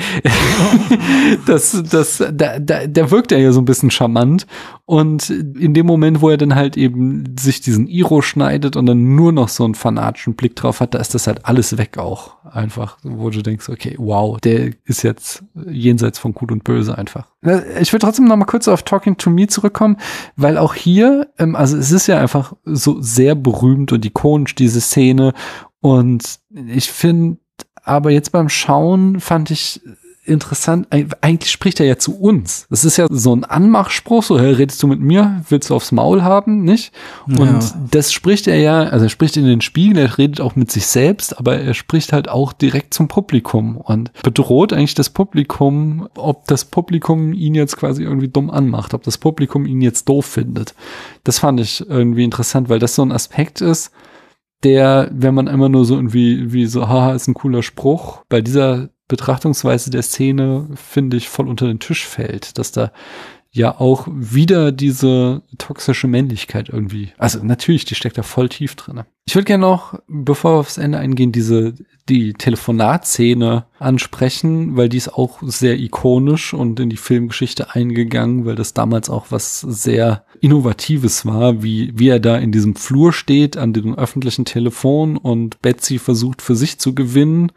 <laughs> das, das, da, da, da wirkt er ja so ein bisschen charmant. Und in dem Moment, wo er dann halt eben sich diesen Iro schneidet und dann nur noch so einen fanatischen Blick drauf hat, da ist das halt alles weg auch. Einfach, wo du denkst, okay, wow, der ist jetzt jenseits von Gut und Böse einfach. Ich will trotzdem noch mal kurz auf Talking to Me zurückkommen, weil auch hier, ähm, also es ist ja einfach so sehr berühmt und ikonisch, diese Szene. Und ich finde, aber jetzt beim Schauen fand ich interessant, eigentlich spricht er ja zu uns. Das ist ja so ein Anmachspruch, so, hey, redest du mit mir, willst du aufs Maul haben, nicht? Und ja. das spricht er ja, also er spricht in den Spiegel, er redet auch mit sich selbst, aber er spricht halt auch direkt zum Publikum und bedroht eigentlich das Publikum, ob das Publikum ihn jetzt quasi irgendwie dumm anmacht, ob das Publikum ihn jetzt doof findet. Das fand ich irgendwie interessant, weil das so ein Aspekt ist, der, wenn man immer nur so irgendwie, wie so, haha, ist ein cooler Spruch, bei dieser Betrachtungsweise der Szene, finde ich, voll unter den Tisch fällt, dass da ja auch wieder diese toxische Männlichkeit irgendwie. Also natürlich, die steckt da voll tief drin. Ich würde gerne noch, bevor wir aufs Ende eingehen, diese die Telefonatszene ansprechen, weil die ist auch sehr ikonisch und in die Filmgeschichte eingegangen, weil das damals auch was sehr Innovatives war, wie, wie er da in diesem Flur steht an dem öffentlichen Telefon und Betsy versucht für sich zu gewinnen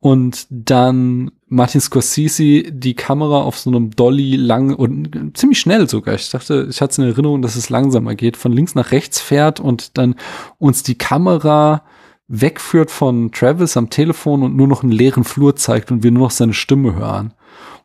und dann Martin Scorsese die Kamera auf so einem Dolly lang und ziemlich schnell sogar. Ich dachte, ich hatte es in Erinnerung, dass es langsamer geht, von links nach rechts fährt und dann uns die Kamera wegführt von Travis am Telefon und nur noch einen leeren Flur zeigt und wir nur noch seine Stimme hören.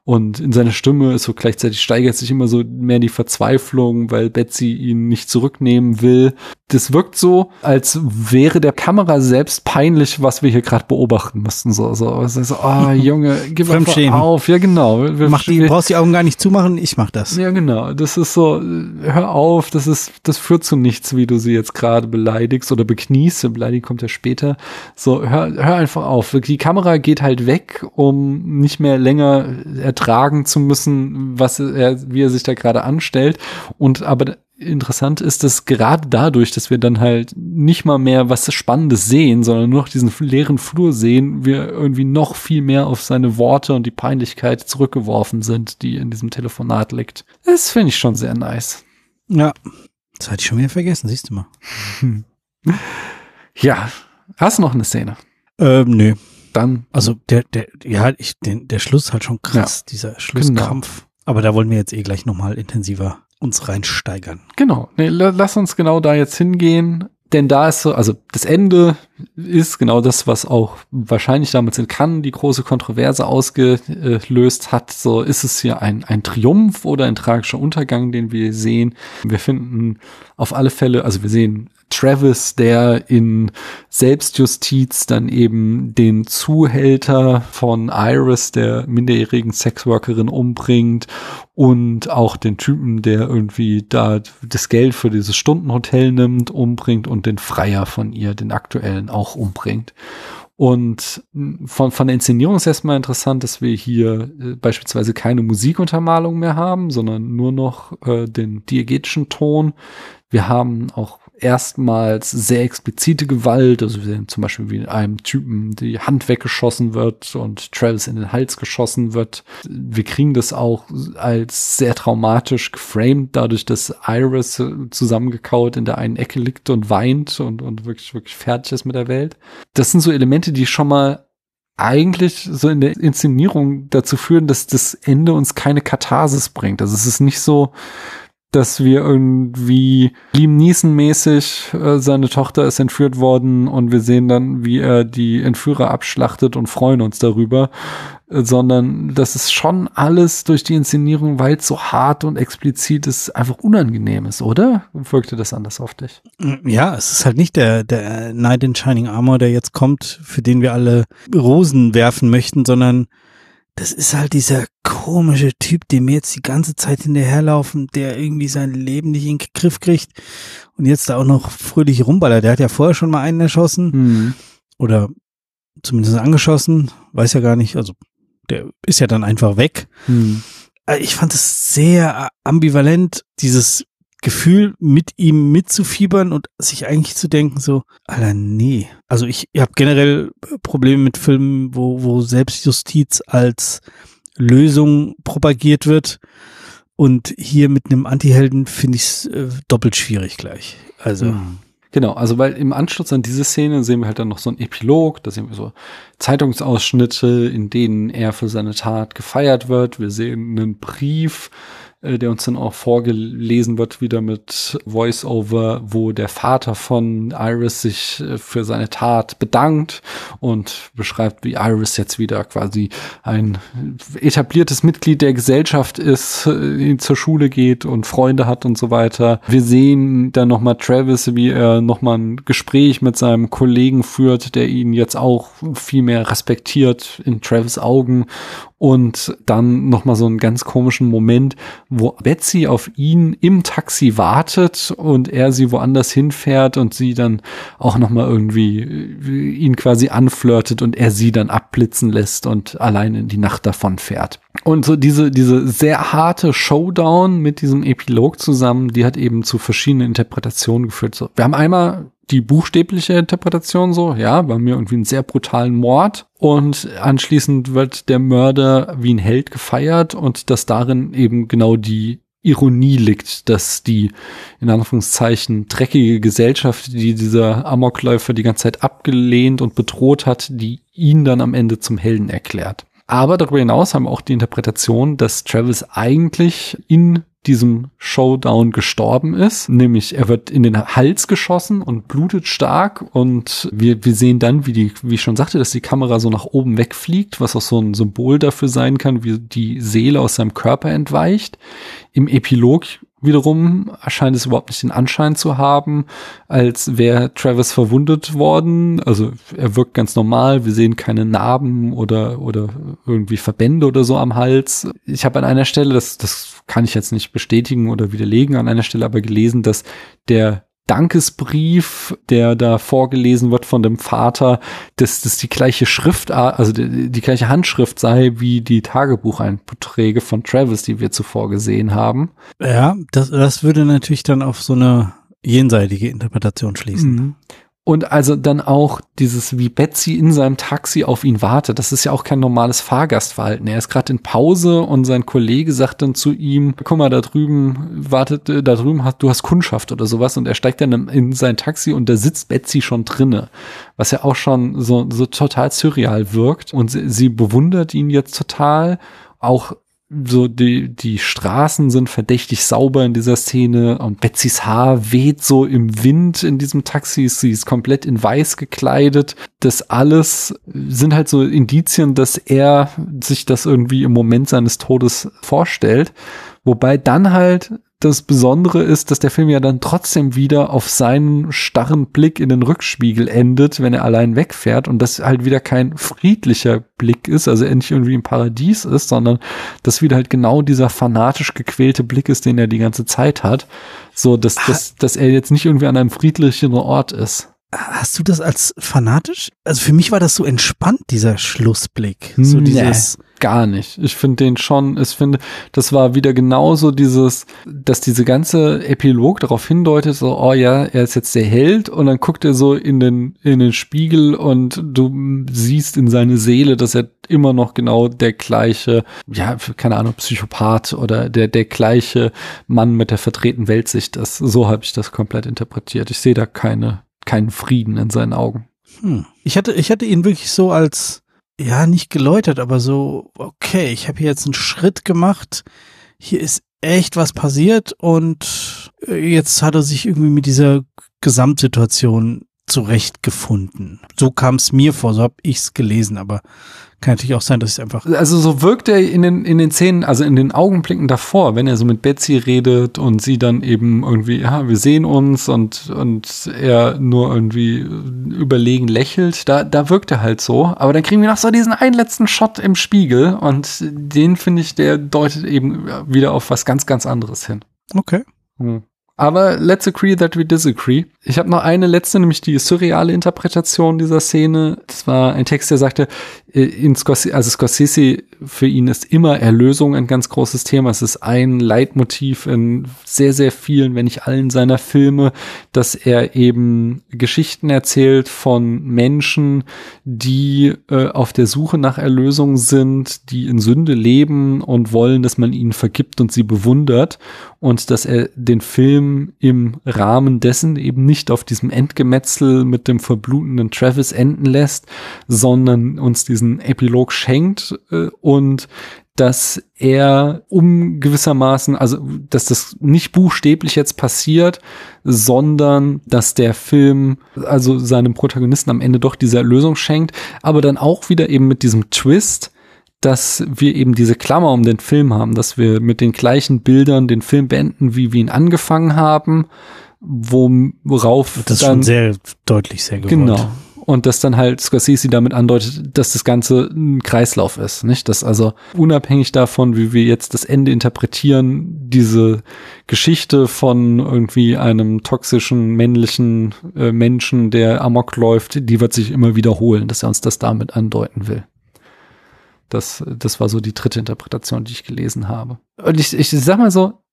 Und in seiner Stimme ist so gleichzeitig steigert sich immer so mehr die Verzweiflung, weil Betsy ihn nicht zurücknehmen will. Das wirkt so, als wäre der Kamera selbst peinlich, was wir hier gerade beobachten müssten. So, so, so, so oh, Junge, gib einfach auf. Ja, genau. Wir, Mach die, brauchst die Augen gar nicht zumachen, ich mach das. Ja, genau. Das ist so, hör auf, das ist, das führt zu nichts, wie du sie jetzt gerade beleidigst oder bekniest. Beleidigung kommt ja später. So, hör, hör einfach auf. Die Kamera geht halt weg, um nicht mehr länger ertragen zu müssen, was er, wie er sich da gerade anstellt. Und aber interessant ist, dass gerade dadurch, dass wir dann halt nicht mal mehr was Spannendes sehen, sondern nur noch diesen leeren Flur sehen, wir irgendwie noch viel mehr auf seine Worte und die Peinlichkeit zurückgeworfen sind, die in diesem Telefonat liegt. Das finde ich schon sehr nice. Ja, das hatte ich schon wieder vergessen, siehst du mal. <laughs> Ja, hast du noch eine Szene? Ähm, nö. Dann. Also der, der, ja, ich, den, der Schluss halt schon krass, ja. dieser Schlusskampf. Genau. Aber da wollen wir jetzt eh gleich nochmal intensiver uns reinsteigern. Genau. Nee, lass uns genau da jetzt hingehen. Denn da ist so, also das Ende ist genau das, was auch wahrscheinlich damals in Cannes die große Kontroverse ausgelöst hat. So ist es hier ein, ein Triumph oder ein tragischer Untergang, den wir sehen. Wir finden auf alle Fälle, also wir sehen Travis, der in Selbstjustiz dann eben den Zuhälter von Iris, der minderjährigen Sexworkerin, umbringt und auch den Typen, der irgendwie da das Geld für dieses Stundenhotel nimmt, umbringt und den Freier von ihr, den aktuellen, auch umbringt. Und von, von der Inszenierung ist erstmal interessant, dass wir hier äh, beispielsweise keine Musikuntermalung mehr haben, sondern nur noch äh, den diegetischen Ton. Wir haben auch erstmals sehr explizite Gewalt. Also wir sehen zum Beispiel, wie einem Typen die Hand weggeschossen wird und Travis in den Hals geschossen wird. Wir kriegen das auch als sehr traumatisch geframed, dadurch, dass Iris zusammengekaut in der einen Ecke liegt und weint und, und wirklich, wirklich fertig ist mit der Welt. Das sind so Elemente, die schon mal eigentlich so in der Inszenierung dazu führen, dass das Ende uns keine Katharsis bringt. Also es ist nicht so, dass wir irgendwie Liam Neeson-mäßig, äh, seine Tochter ist entführt worden und wir sehen dann, wie er die Entführer abschlachtet und freuen uns darüber, äh, sondern das ist schon alles durch die Inszenierung, weil es so hart und explizit ist, einfach unangenehm ist, oder? Wirkte das anders auf dich? Ja, es ist halt nicht der, der Knight in Shining Armor, der jetzt kommt, für den wir alle Rosen werfen möchten, sondern das ist halt dieser komische Typ, dem wir jetzt die ganze Zeit hinterherlaufen, der irgendwie sein Leben nicht in den Griff kriegt und jetzt da auch noch fröhlich rumballert. Der hat ja vorher schon mal einen erschossen mhm. oder zumindest angeschossen, weiß ja gar nicht, also der ist ja dann einfach weg. Mhm. Ich fand es sehr ambivalent, dieses Gefühl, mit ihm mitzufiebern und sich eigentlich zu denken, so, Alter, nee. Also ich, ich habe generell Probleme mit Filmen, wo, wo Selbstjustiz als Lösung propagiert wird. Und hier mit einem Antihelden finde ich es äh, doppelt schwierig gleich. Also. Mhm. Genau, also weil im Anschluss an diese Szene sehen wir halt dann noch so einen Epilog, da sehen wir so Zeitungsausschnitte, in denen er für seine Tat gefeiert wird. Wir sehen einen Brief, äh, der uns dann auch vorgelesen wird, wieder mit Voice-Over, wo der Vater von Iris sich äh, für seine Tat bedankt und beschreibt, wie Iris jetzt wieder quasi ein etabliertes Mitglied der Gesellschaft ist, äh, zur Schule geht und Freunde hat und so weiter. Wir sehen dann nochmal Travis, wie er nochmal ein Gespräch mit seinem Kollegen führt, der ihn jetzt auch viel mehr respektiert in Travis Augen und dann nochmal so einen ganz komischen Moment, wo Betsy auf ihn im Taxi wartet und er sie woanders hinfährt und sie dann auch nochmal irgendwie äh, ihn quasi anflirtet und er sie dann abblitzen lässt und allein in die Nacht davon fährt. Und so diese, diese sehr harte Showdown mit diesem Epilog zusammen, die hat eben zu verschiedenen Interpretationen geführt. So, wir haben einmal die buchstäbliche Interpretation so, ja, bei mir irgendwie einen sehr brutalen Mord und anschließend wird der Mörder wie ein Held gefeiert und dass darin eben genau die Ironie liegt, dass die in Anführungszeichen dreckige Gesellschaft, die dieser Amokläufer die ganze Zeit abgelehnt und bedroht hat, die ihn dann am Ende zum Helden erklärt. Aber darüber hinaus haben wir auch die Interpretation, dass Travis eigentlich in diesem Showdown gestorben ist. Nämlich er wird in den Hals geschossen und blutet stark und wir, wir sehen dann, wie die, wie ich schon sagte, dass die Kamera so nach oben wegfliegt, was auch so ein Symbol dafür sein kann, wie die Seele aus seinem Körper entweicht. Im Epilog wiederum erscheint es überhaupt nicht den Anschein zu haben, als wäre Travis verwundet worden. Also er wirkt ganz normal. Wir sehen keine Narben oder, oder irgendwie Verbände oder so am Hals. Ich habe an einer Stelle, das, das kann ich jetzt nicht bestätigen oder widerlegen, an einer Stelle aber gelesen, dass der Dankesbrief, der da vorgelesen wird von dem Vater, dass das die gleiche Schriftart, also die, die, gleiche Handschrift sei wie die Tagebucheinträge von Travis, die wir zuvor gesehen haben. Ja, das, das würde natürlich dann auf so eine jenseitige Interpretation schließen. Mhm. Und also dann auch dieses, wie Betsy in seinem Taxi auf ihn wartet. Das ist ja auch kein normales Fahrgastverhalten. Er ist gerade in Pause und sein Kollege sagt dann zu ihm, guck mal, da drüben wartet, äh, da drüben hast, du hast Kundschaft oder sowas. Und er steigt dann in sein Taxi und da sitzt Betsy schon drinne. Was ja auch schon so, so total surreal wirkt. Und sie, sie bewundert ihn jetzt total. Auch so die, die Straßen sind verdächtig sauber in dieser Szene und Betsys Haar weht so im Wind in diesem Taxi. Sie ist komplett in weiß gekleidet. Das alles sind halt so Indizien, dass er sich das irgendwie im Moment seines Todes vorstellt. Wobei dann halt das Besondere ist, dass der Film ja dann trotzdem wieder auf seinen starren Blick in den Rückspiegel endet, wenn er allein wegfährt und das halt wieder kein friedlicher Blick ist, also er nicht irgendwie im Paradies ist, sondern das wieder halt genau dieser fanatisch gequälte Blick ist, den er die ganze Zeit hat. So, dass, dass, dass er jetzt nicht irgendwie an einem friedlichen Ort ist. Hast du das als fanatisch? Also für mich war das so entspannt, dieser Schlussblick. So nee, dieses. Gar nicht. Ich finde den schon, ich finde, das war wieder genauso dieses, dass diese ganze Epilog darauf hindeutet, so, oh ja, er ist jetzt der Held und dann guckt er so in den, in den Spiegel und du siehst in seine Seele, dass er immer noch genau der gleiche, ja, keine Ahnung, Psychopath oder der, der gleiche Mann mit der verdrehten Weltsicht ist. So habe ich das komplett interpretiert. Ich sehe da keine keinen Frieden in seinen Augen. Hm. Ich hatte, ich hatte ihn wirklich so als, ja, nicht geläutert, aber so, okay, ich habe hier jetzt einen Schritt gemacht. Hier ist echt was passiert und äh, jetzt hat er sich irgendwie mit dieser Gesamtsituation zurechtgefunden. So kam es mir vor, so habe ich es gelesen, aber kann natürlich auch sein, dass es einfach. Also so wirkt er in den, in den Szenen, also in den Augenblicken davor, wenn er so mit Betsy redet und sie dann eben irgendwie, ja, wir sehen uns und, und er nur irgendwie überlegen lächelt, da, da wirkt er halt so. Aber dann kriegen wir noch so diesen einen letzten Shot im Spiegel und den finde ich, der deutet eben wieder auf was ganz, ganz anderes hin. Okay. Hm. Aber let's agree that we disagree. Ich habe noch eine letzte, nämlich die surreale Interpretation dieser Szene. Das war ein Text, der sagte, in Scorsese, also Scorsese, für ihn ist immer Erlösung ein ganz großes Thema. Es ist ein Leitmotiv in sehr, sehr vielen, wenn nicht allen seiner Filme, dass er eben Geschichten erzählt von Menschen, die äh, auf der Suche nach Erlösung sind, die in Sünde leben und wollen, dass man ihnen vergibt und sie bewundert und dass er den Film im Rahmen dessen eben nicht auf diesem Endgemetzel mit dem verblutenden Travis enden lässt, sondern uns diesen Epilog schenkt äh, und dass er um gewissermaßen, also dass das nicht buchstäblich jetzt passiert, sondern dass der Film also seinem Protagonisten am Ende doch diese Erlösung schenkt, aber dann auch wieder eben mit diesem Twist, dass wir eben diese Klammer um den Film haben, dass wir mit den gleichen Bildern den Film beenden, wie wir ihn angefangen haben, wo, worauf das ist dann, schon sehr deutlich sehr gewollt. Genau. Und dass dann halt Scorsese damit andeutet, dass das Ganze ein Kreislauf ist, nicht? Dass also unabhängig davon, wie wir jetzt das Ende interpretieren, diese Geschichte von irgendwie einem toxischen männlichen äh, Menschen, der amok läuft, die wird sich immer wiederholen, dass er uns das damit andeuten will. Das, das war so die dritte Interpretation, die ich gelesen habe. Und ich, ich sag mal so,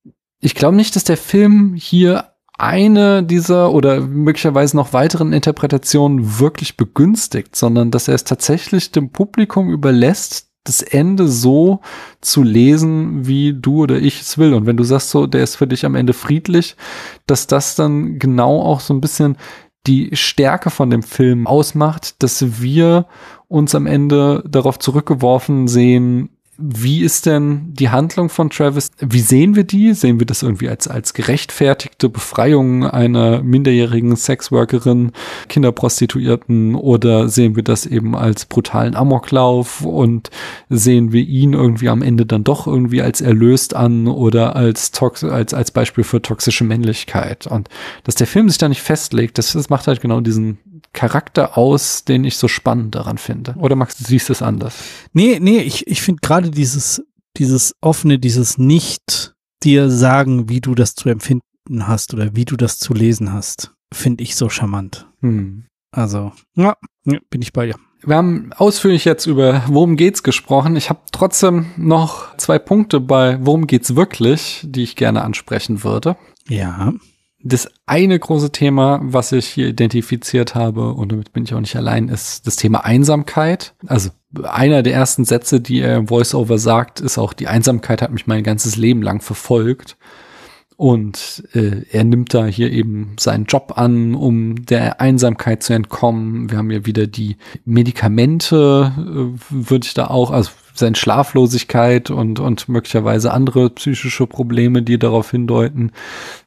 ich glaube nicht, dass der Film hier eine dieser oder möglicherweise noch weiteren Interpretationen wirklich begünstigt, sondern dass er es tatsächlich dem Publikum überlässt, das Ende so zu lesen, wie du oder ich es will. Und wenn du sagst so, der ist für dich am Ende friedlich, dass das dann genau auch so ein bisschen die Stärke von dem Film ausmacht, dass wir uns am Ende darauf zurückgeworfen sehen, wie ist denn die Handlung von Travis? Wie sehen wir die? Sehen wir das irgendwie als, als gerechtfertigte Befreiung einer minderjährigen Sexworkerin, Kinderprostituierten oder sehen wir das eben als brutalen Amoklauf und sehen wir ihn irgendwie am Ende dann doch irgendwie als erlöst an oder als, tox als, als Beispiel für toxische Männlichkeit? Und dass der Film sich da nicht festlegt, das, das macht halt genau diesen, Charakter aus, den ich so spannend daran finde. Oder Max, du siehst es anders? Nee, nee, ich, ich finde gerade dieses, dieses offene, dieses nicht dir sagen, wie du das zu empfinden hast oder wie du das zu lesen hast, finde ich so charmant. Hm. Also, ja, bin ich bei dir. Wir haben ausführlich jetzt über Worum geht's gesprochen. Ich habe trotzdem noch zwei Punkte bei Worum geht's wirklich, die ich gerne ansprechen würde. Ja. Das eine große Thema, was ich hier identifiziert habe, und damit bin ich auch nicht allein, ist das Thema Einsamkeit. Also einer der ersten Sätze, die er im Voiceover sagt, ist auch, die Einsamkeit hat mich mein ganzes Leben lang verfolgt. Und äh, er nimmt da hier eben seinen Job an, um der Einsamkeit zu entkommen. Wir haben ja wieder die Medikamente, äh, würde ich da auch, also seine Schlaflosigkeit und, und möglicherweise andere psychische Probleme, die darauf hindeuten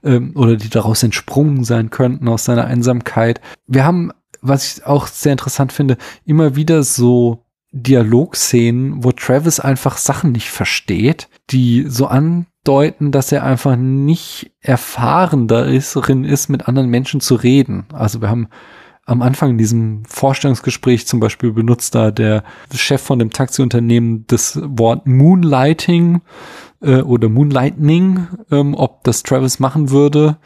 ähm, oder die daraus entsprungen sein könnten aus seiner Einsamkeit. Wir haben, was ich auch sehr interessant finde, immer wieder so Dialogszenen, wo Travis einfach Sachen nicht versteht, die so andeuten, dass er einfach nicht erfahren darin ist, mit anderen Menschen zu reden. Also wir haben am Anfang in diesem Vorstellungsgespräch zum Beispiel benutzt da der Chef von dem Taxiunternehmen das Wort Moonlighting äh, oder Moonlightning, ähm, ob das Travis machen würde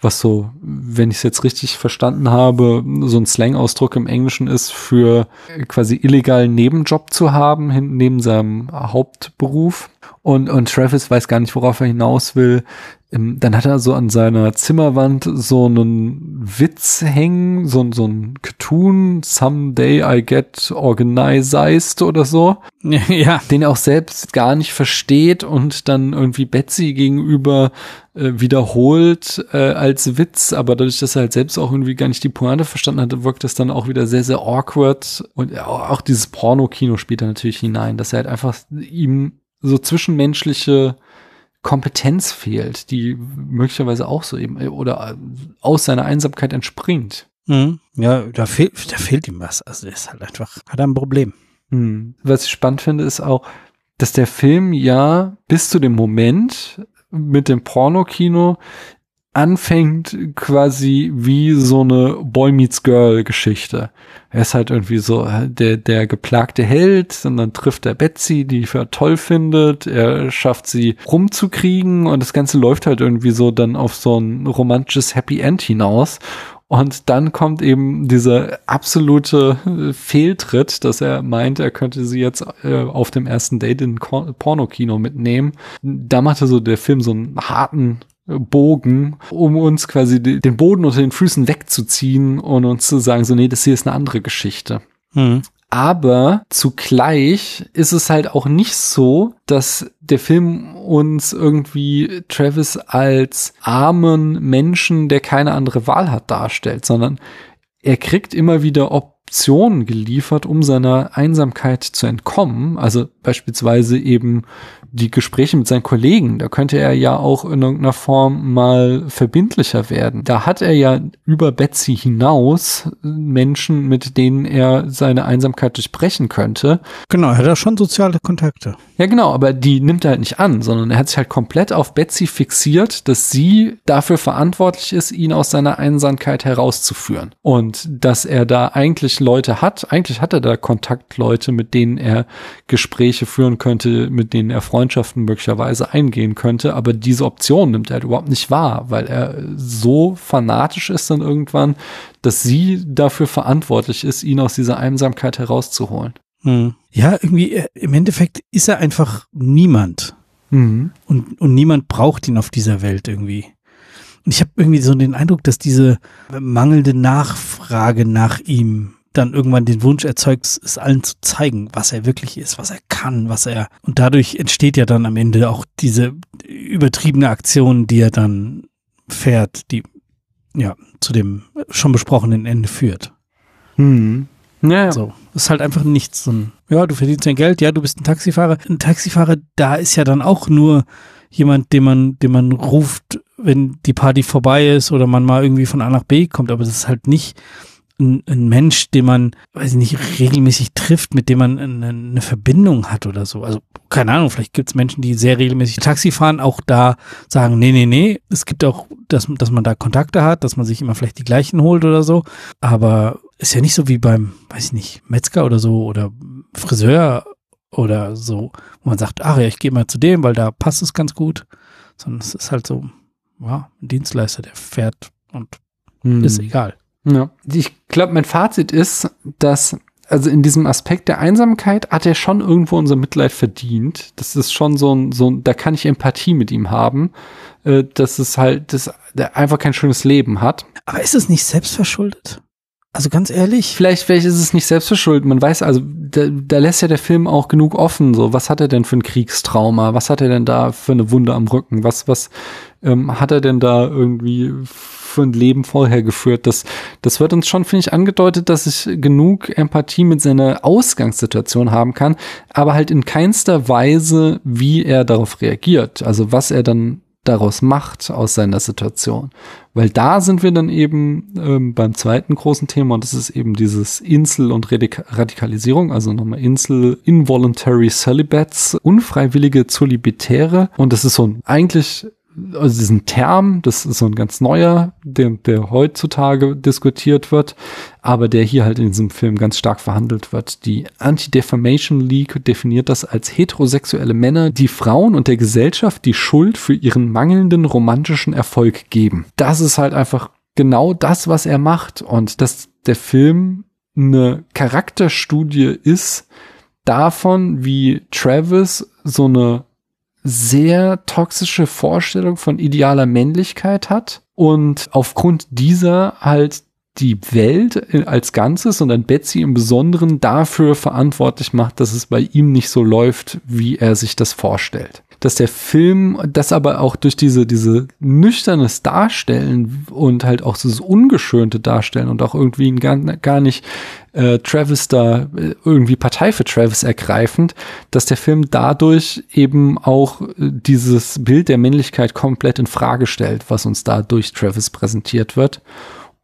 was so, wenn ich es jetzt richtig verstanden habe, so ein Slang-Ausdruck im Englischen ist für quasi illegalen Nebenjob zu haben, neben seinem Hauptberuf. Und, und Travis weiß gar nicht, worauf er hinaus will. Ähm, dann hat er so an seiner Zimmerwand so einen Witz hängen, so, so ein Cartoon, Someday I get organized oder so. <laughs> Ja. Den er auch selbst gar nicht versteht und dann irgendwie Betsy gegenüber äh, wiederholt äh, als Witz, aber dadurch, dass er halt selbst auch irgendwie gar nicht die Pointe verstanden hatte, wirkt das dann auch wieder sehr, sehr awkward. Und auch dieses Porno-Kino spielt da natürlich hinein, dass er halt einfach ihm so zwischenmenschliche Kompetenz fehlt, die möglicherweise auch so eben äh, oder aus seiner Einsamkeit entspringt. Mhm. Ja, da fehlt, da fehlt ihm was. Also er ist halt einfach, hat er ein Problem. Mhm. Was ich spannend finde, ist auch, dass der Film ja bis zu dem Moment mit dem Pornokino anfängt quasi wie so eine Boy Meets Girl Geschichte. Er ist halt irgendwie so äh, der, der geplagte Held und dann trifft er Betsy, die er toll findet. Er schafft sie rumzukriegen und das Ganze läuft halt irgendwie so dann auf so ein romantisches Happy End hinaus. Und dann kommt eben dieser absolute äh, Fehltritt, dass er meint, er könnte sie jetzt äh, auf dem ersten Date in Pornokino mitnehmen. Da machte so der Film so einen harten Bogen, um uns quasi den Boden unter den Füßen wegzuziehen und uns zu sagen, so, nee, das hier ist eine andere Geschichte. Mhm. Aber zugleich ist es halt auch nicht so, dass der Film uns irgendwie Travis als armen Menschen, der keine andere Wahl hat, darstellt, sondern er kriegt immer wieder Optionen geliefert, um seiner Einsamkeit zu entkommen. Also beispielsweise eben die Gespräche mit seinen Kollegen, da könnte er ja auch in irgendeiner Form mal verbindlicher werden. Da hat er ja über Betsy hinaus Menschen, mit denen er seine Einsamkeit durchbrechen könnte. Genau, er hat ja schon soziale Kontakte. Ja, genau, aber die nimmt er halt nicht an, sondern er hat sich halt komplett auf Betsy fixiert, dass sie dafür verantwortlich ist, ihn aus seiner Einsamkeit herauszuführen. Und dass er da eigentlich Leute hat, eigentlich hat er da Kontaktleute, mit denen er Gespräche führen könnte, mit denen er Freunde Freundschaften möglicherweise eingehen könnte, aber diese Option nimmt er halt überhaupt nicht wahr, weil er so fanatisch ist dann irgendwann, dass sie dafür verantwortlich ist, ihn aus dieser Einsamkeit herauszuholen. Hm. Ja, irgendwie, äh, im Endeffekt ist er einfach niemand. Mhm. Und, und niemand braucht ihn auf dieser Welt irgendwie. Und ich habe irgendwie so den Eindruck, dass diese mangelnde Nachfrage nach ihm dann irgendwann den Wunsch erzeugt, es allen zu zeigen, was er wirklich ist, was er kann, was er. Und dadurch entsteht ja dann am Ende auch diese übertriebene Aktion, die er dann fährt, die ja zu dem schon besprochenen Ende führt. Hm. Ja, ja. So. Das ist halt einfach nichts. So ein, ja, du verdienst dein Geld, ja, du bist ein Taxifahrer. Ein Taxifahrer, da ist ja dann auch nur jemand, den man, den man ruft, wenn die Party vorbei ist oder man mal irgendwie von A nach B kommt, aber das ist halt nicht ein, ein Mensch, den man, weiß ich nicht, regelmäßig trifft, mit dem man eine, eine Verbindung hat oder so. Also keine Ahnung, vielleicht gibt es Menschen, die sehr regelmäßig Taxi fahren, auch da sagen, nee, nee, nee. Es gibt auch, dass, dass man da Kontakte hat, dass man sich immer vielleicht die gleichen holt oder so. Aber ist ja nicht so wie beim, weiß ich nicht, Metzger oder so oder Friseur oder so, wo man sagt, ach ja, ich gehe mal zu dem, weil da passt es ganz gut. Sondern es ist halt so, ja, ein Dienstleister, der fährt und hm. ist egal. Ja. Ich glaube, mein Fazit ist, dass also in diesem Aspekt der Einsamkeit hat er schon irgendwo unser Mitleid verdient. Das ist schon so ein, so ein, da kann ich Empathie mit ihm haben, äh, dass es halt, dass der einfach kein schönes Leben hat. Aber ist es nicht selbstverschuldet? Also ganz ehrlich. Vielleicht, vielleicht ist es nicht selbstverschuldet. Man weiß, also da, da lässt ja der Film auch genug offen. So, was hat er denn für ein Kriegstrauma? Was hat er denn da für eine Wunde am Rücken? Was, was ähm, hat er denn da irgendwie für ein Leben vorher geführt? Das, das wird uns schon, finde ich, angedeutet, dass ich genug Empathie mit seiner Ausgangssituation haben kann, aber halt in keinster Weise, wie er darauf reagiert. Also was er dann daraus macht aus seiner Situation. Weil da sind wir dann eben ähm, beim zweiten großen Thema und das ist eben dieses Insel- und Radik Radikalisierung, also nochmal Insel, Involuntary Celibats, unfreiwillige Zolibitäre und das ist so ein eigentlich also diesen Term, das ist so ein ganz neuer, der, der heutzutage diskutiert wird, aber der hier halt in diesem Film ganz stark verhandelt wird. Die Anti-Defamation League definiert das als heterosexuelle Männer, die Frauen und der Gesellschaft die Schuld für ihren mangelnden romantischen Erfolg geben. Das ist halt einfach genau das, was er macht und dass der Film eine Charakterstudie ist davon, wie Travis so eine sehr toxische Vorstellung von idealer Männlichkeit hat und aufgrund dieser halt die Welt als Ganzes und dann Betsy im Besonderen dafür verantwortlich macht, dass es bei ihm nicht so läuft, wie er sich das vorstellt dass der Film das aber auch durch diese, diese nüchternes Darstellen und halt auch dieses ungeschönte Darstellen und auch irgendwie gar, gar nicht äh, Travis da äh, irgendwie Partei für Travis ergreifend, dass der Film dadurch eben auch äh, dieses Bild der Männlichkeit komplett in Frage stellt, was uns da durch Travis präsentiert wird.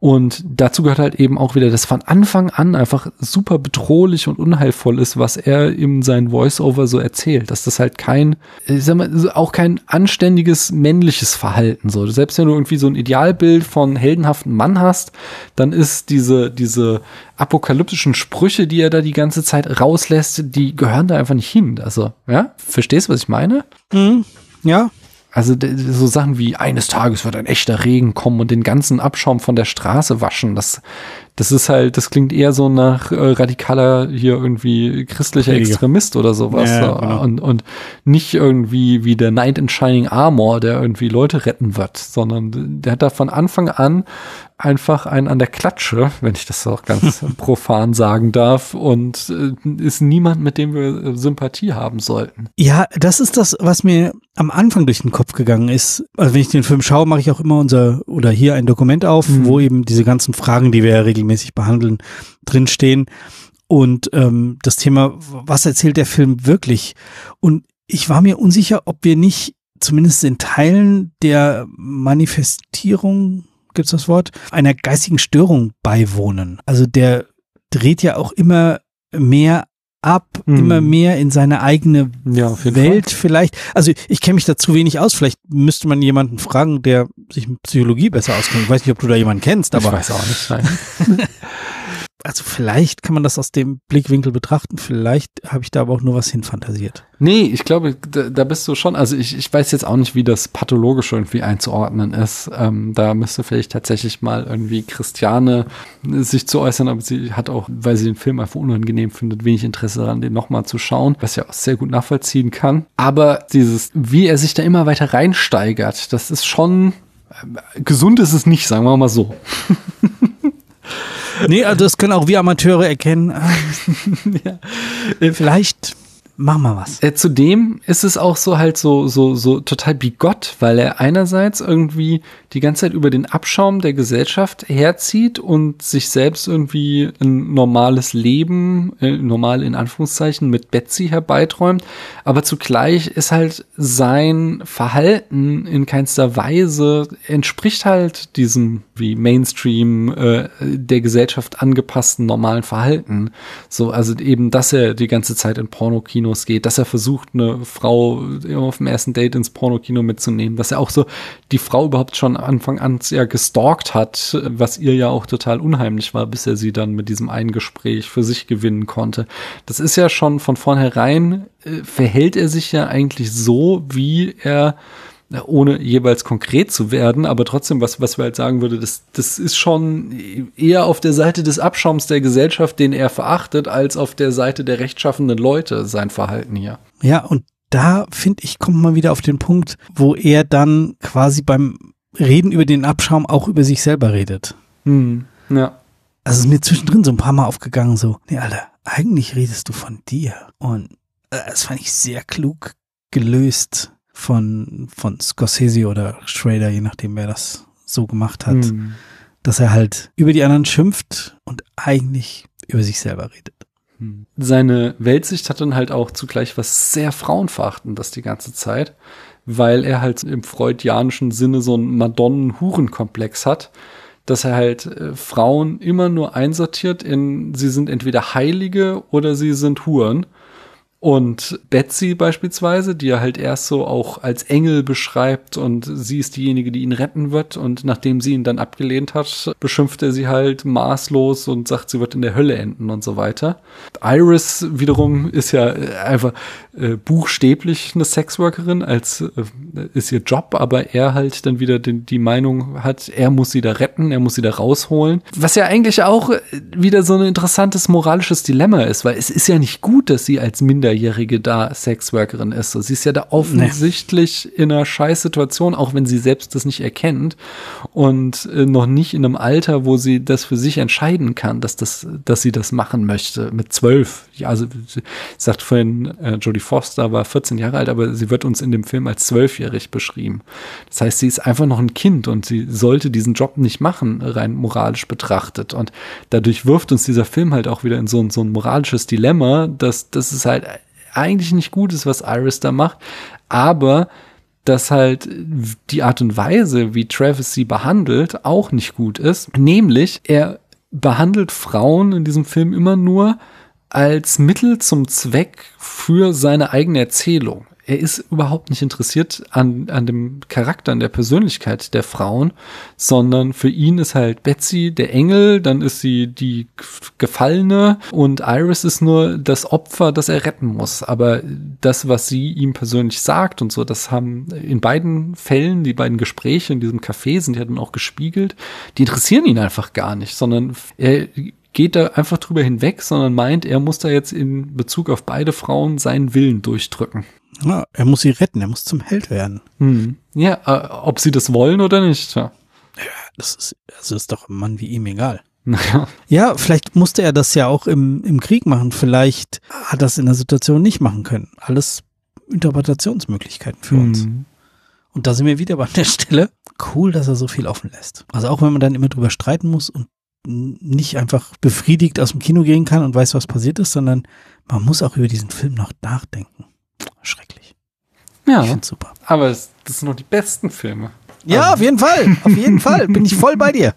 Und dazu gehört halt eben auch wieder, dass von Anfang an einfach super bedrohlich und unheilvoll ist, was er in seinen Voice-Over so erzählt. Dass das halt kein, ich sag mal, auch kein anständiges männliches Verhalten so. Selbst wenn du irgendwie so ein Idealbild von heldenhaften Mann hast, dann ist diese, diese apokalyptischen Sprüche, die er da die ganze Zeit rauslässt, die gehören da einfach nicht hin. Also, ja, verstehst du, was ich meine? Mhm. Ja, also so Sachen wie eines Tages wird ein echter Regen kommen und den ganzen Abschaum von der Straße waschen, das, das ist halt, das klingt eher so nach äh, radikaler hier irgendwie christlicher Heilige. Extremist oder sowas. Ja, genau. und, und nicht irgendwie wie der Knight in Shining Armor, der irgendwie Leute retten wird, sondern der hat da von Anfang an einfach einen an der Klatsche, wenn ich das auch ganz <laughs> profan sagen darf, und äh, ist niemand, mit dem wir äh, Sympathie haben sollten. Ja, das ist das, was mir am Anfang durch den Kopf gegangen ist. Also wenn ich den Film schaue, mache ich auch immer unser oder hier ein Dokument auf, mhm. wo eben diese ganzen Fragen, die wir ja regelmäßig behandeln, drinstehen. Und ähm, das Thema, was erzählt der Film wirklich? Und ich war mir unsicher, ob wir nicht zumindest in Teilen der Manifestierung gibt's das Wort, einer geistigen Störung beiwohnen. Also der dreht ja auch immer mehr ab, hm. immer mehr in seine eigene ja, Welt Fall. vielleicht. Also ich kenne mich da zu wenig aus. Vielleicht müsste man jemanden fragen, der sich mit Psychologie besser auskennt. Ich weiß nicht, ob du da jemanden kennst, aber. Ich weiß auch nicht. <laughs> also vielleicht kann man das aus dem Blickwinkel betrachten, vielleicht habe ich da aber auch nur was hinfantasiert. Nee, ich glaube, da, da bist du schon, also ich, ich weiß jetzt auch nicht, wie das pathologisch irgendwie einzuordnen ist. Ähm, da müsste vielleicht tatsächlich mal irgendwie Christiane sich zu äußern, aber sie hat auch, weil sie den Film einfach unangenehm findet, wenig Interesse daran, den nochmal zu schauen, was ja auch sehr gut nachvollziehen kann. Aber dieses, wie er sich da immer weiter reinsteigert, das ist schon, äh, gesund ist es nicht, sagen wir mal so. <laughs> nee, also das können auch wir Amateure erkennen. <laughs> ja. Vielleicht mach mal was. Äh, zudem ist es auch so halt so, so, so total bigott, weil er einerseits irgendwie die ganze Zeit über den Abschaum der Gesellschaft herzieht und sich selbst irgendwie ein normales Leben, äh, normal in Anführungszeichen, mit Betsy herbeiträumt. Aber zugleich ist halt sein Verhalten in keinster Weise entspricht halt diesem wie Mainstream äh, der Gesellschaft angepassten normalen Verhalten. So, also eben, dass er die ganze Zeit in Pornokinos geht, dass er versucht, eine Frau auf dem ersten Date ins Pornokino mitzunehmen, dass er auch so die Frau überhaupt schon Anfang an ja gestalkt hat, was ihr ja auch total unheimlich war, bis er sie dann mit diesem einen Gespräch für sich gewinnen konnte. Das ist ja schon von vornherein, äh, verhält er sich ja eigentlich so, wie er ohne jeweils konkret zu werden, aber trotzdem, was, was wir halt sagen würde, das, das ist schon eher auf der Seite des Abschaums der Gesellschaft, den er verachtet, als auf der Seite der rechtschaffenden Leute sein Verhalten hier. Ja, und da finde ich, kommt man wieder auf den Punkt, wo er dann quasi beim Reden über den Abschaum auch über sich selber redet. Hm, ja. Also ist mir zwischendrin so ein paar Mal aufgegangen, so, nee, Alter, eigentlich redest du von dir. Und äh, das fand ich sehr klug gelöst von, von Scorsese oder Schrader, je nachdem, wer das so gemacht hat, hm. dass er halt über die anderen schimpft und eigentlich über sich selber redet. Hm. Seine Weltsicht hat dann halt auch zugleich was sehr Frauenverachtendes die ganze Zeit, weil er halt im freudianischen Sinne so einen Madonnen-Huren-Komplex hat dass er halt äh, Frauen immer nur einsortiert in, sie sind entweder Heilige oder sie sind Huren. Und Betsy beispielsweise, die er halt erst so auch als Engel beschreibt und sie ist diejenige, die ihn retten wird. Und nachdem sie ihn dann abgelehnt hat, beschimpft er sie halt maßlos und sagt, sie wird in der Hölle enden und so weiter. Iris wiederum ist ja einfach äh, buchstäblich eine Sexworkerin, als äh, ist ihr Job, aber er halt dann wieder den, die Meinung hat, er muss sie da retten, er muss sie da rausholen. Was ja eigentlich auch wieder so ein interessantes moralisches Dilemma ist, weil es ist ja nicht gut, dass sie als Minder Minderjährige da Sexworkerin ist. So, sie ist ja da offensichtlich nee. in einer Scheißsituation, auch wenn sie selbst das nicht erkennt und äh, noch nicht in einem Alter, wo sie das für sich entscheiden kann, dass das, dass sie das machen möchte. Mit zwölf. Ja, also sagt vorhin, äh, Jodie Foster war 14 Jahre alt, aber sie wird uns in dem Film als zwölfjährig beschrieben. Das heißt, sie ist einfach noch ein Kind und sie sollte diesen Job nicht machen, rein moralisch betrachtet. Und dadurch wirft uns dieser Film halt auch wieder in so, so ein moralisches Dilemma, dass, dass es halt eigentlich nicht gut ist, was Iris da macht, aber dass halt die Art und Weise, wie Travis sie behandelt, auch nicht gut ist. Nämlich, er behandelt Frauen in diesem Film immer nur als Mittel zum Zweck für seine eigene Erzählung er ist überhaupt nicht interessiert an, an dem Charakter, an der Persönlichkeit der Frauen, sondern für ihn ist halt Betsy der Engel, dann ist sie die Gefallene und Iris ist nur das Opfer, das er retten muss. Aber das, was sie ihm persönlich sagt und so, das haben in beiden Fällen, die beiden Gespräche in diesem Café sind ja dann auch gespiegelt, die interessieren ihn einfach gar nicht, sondern er geht da einfach drüber hinweg, sondern meint, er muss da jetzt in Bezug auf beide Frauen seinen Willen durchdrücken. Ja, er muss sie retten, er muss zum Held werden. Hm. Ja, äh, ob sie das wollen oder nicht. Ja, ja das ist, das ist doch ein Mann wie ihm egal. <laughs> Naja. Ja, vielleicht musste er das ja auch im, im Krieg machen. Vielleicht hat er das in der Situation nicht machen können. Alles Interpretationsmöglichkeiten für uns. Hm. Und da sind wir wieder bei der Stelle. Cool, dass er so viel offen lässt. Also auch wenn man dann immer drüber streiten muss und nicht einfach befriedigt aus dem Kino gehen kann und weiß, was passiert ist, sondern man muss auch über diesen Film noch nachdenken. Schrecklich. Ja. Ich finde super. Aber das sind noch die besten Filme. Ja, auf jeden Fall. Auf jeden Fall. Bin ich voll bei dir.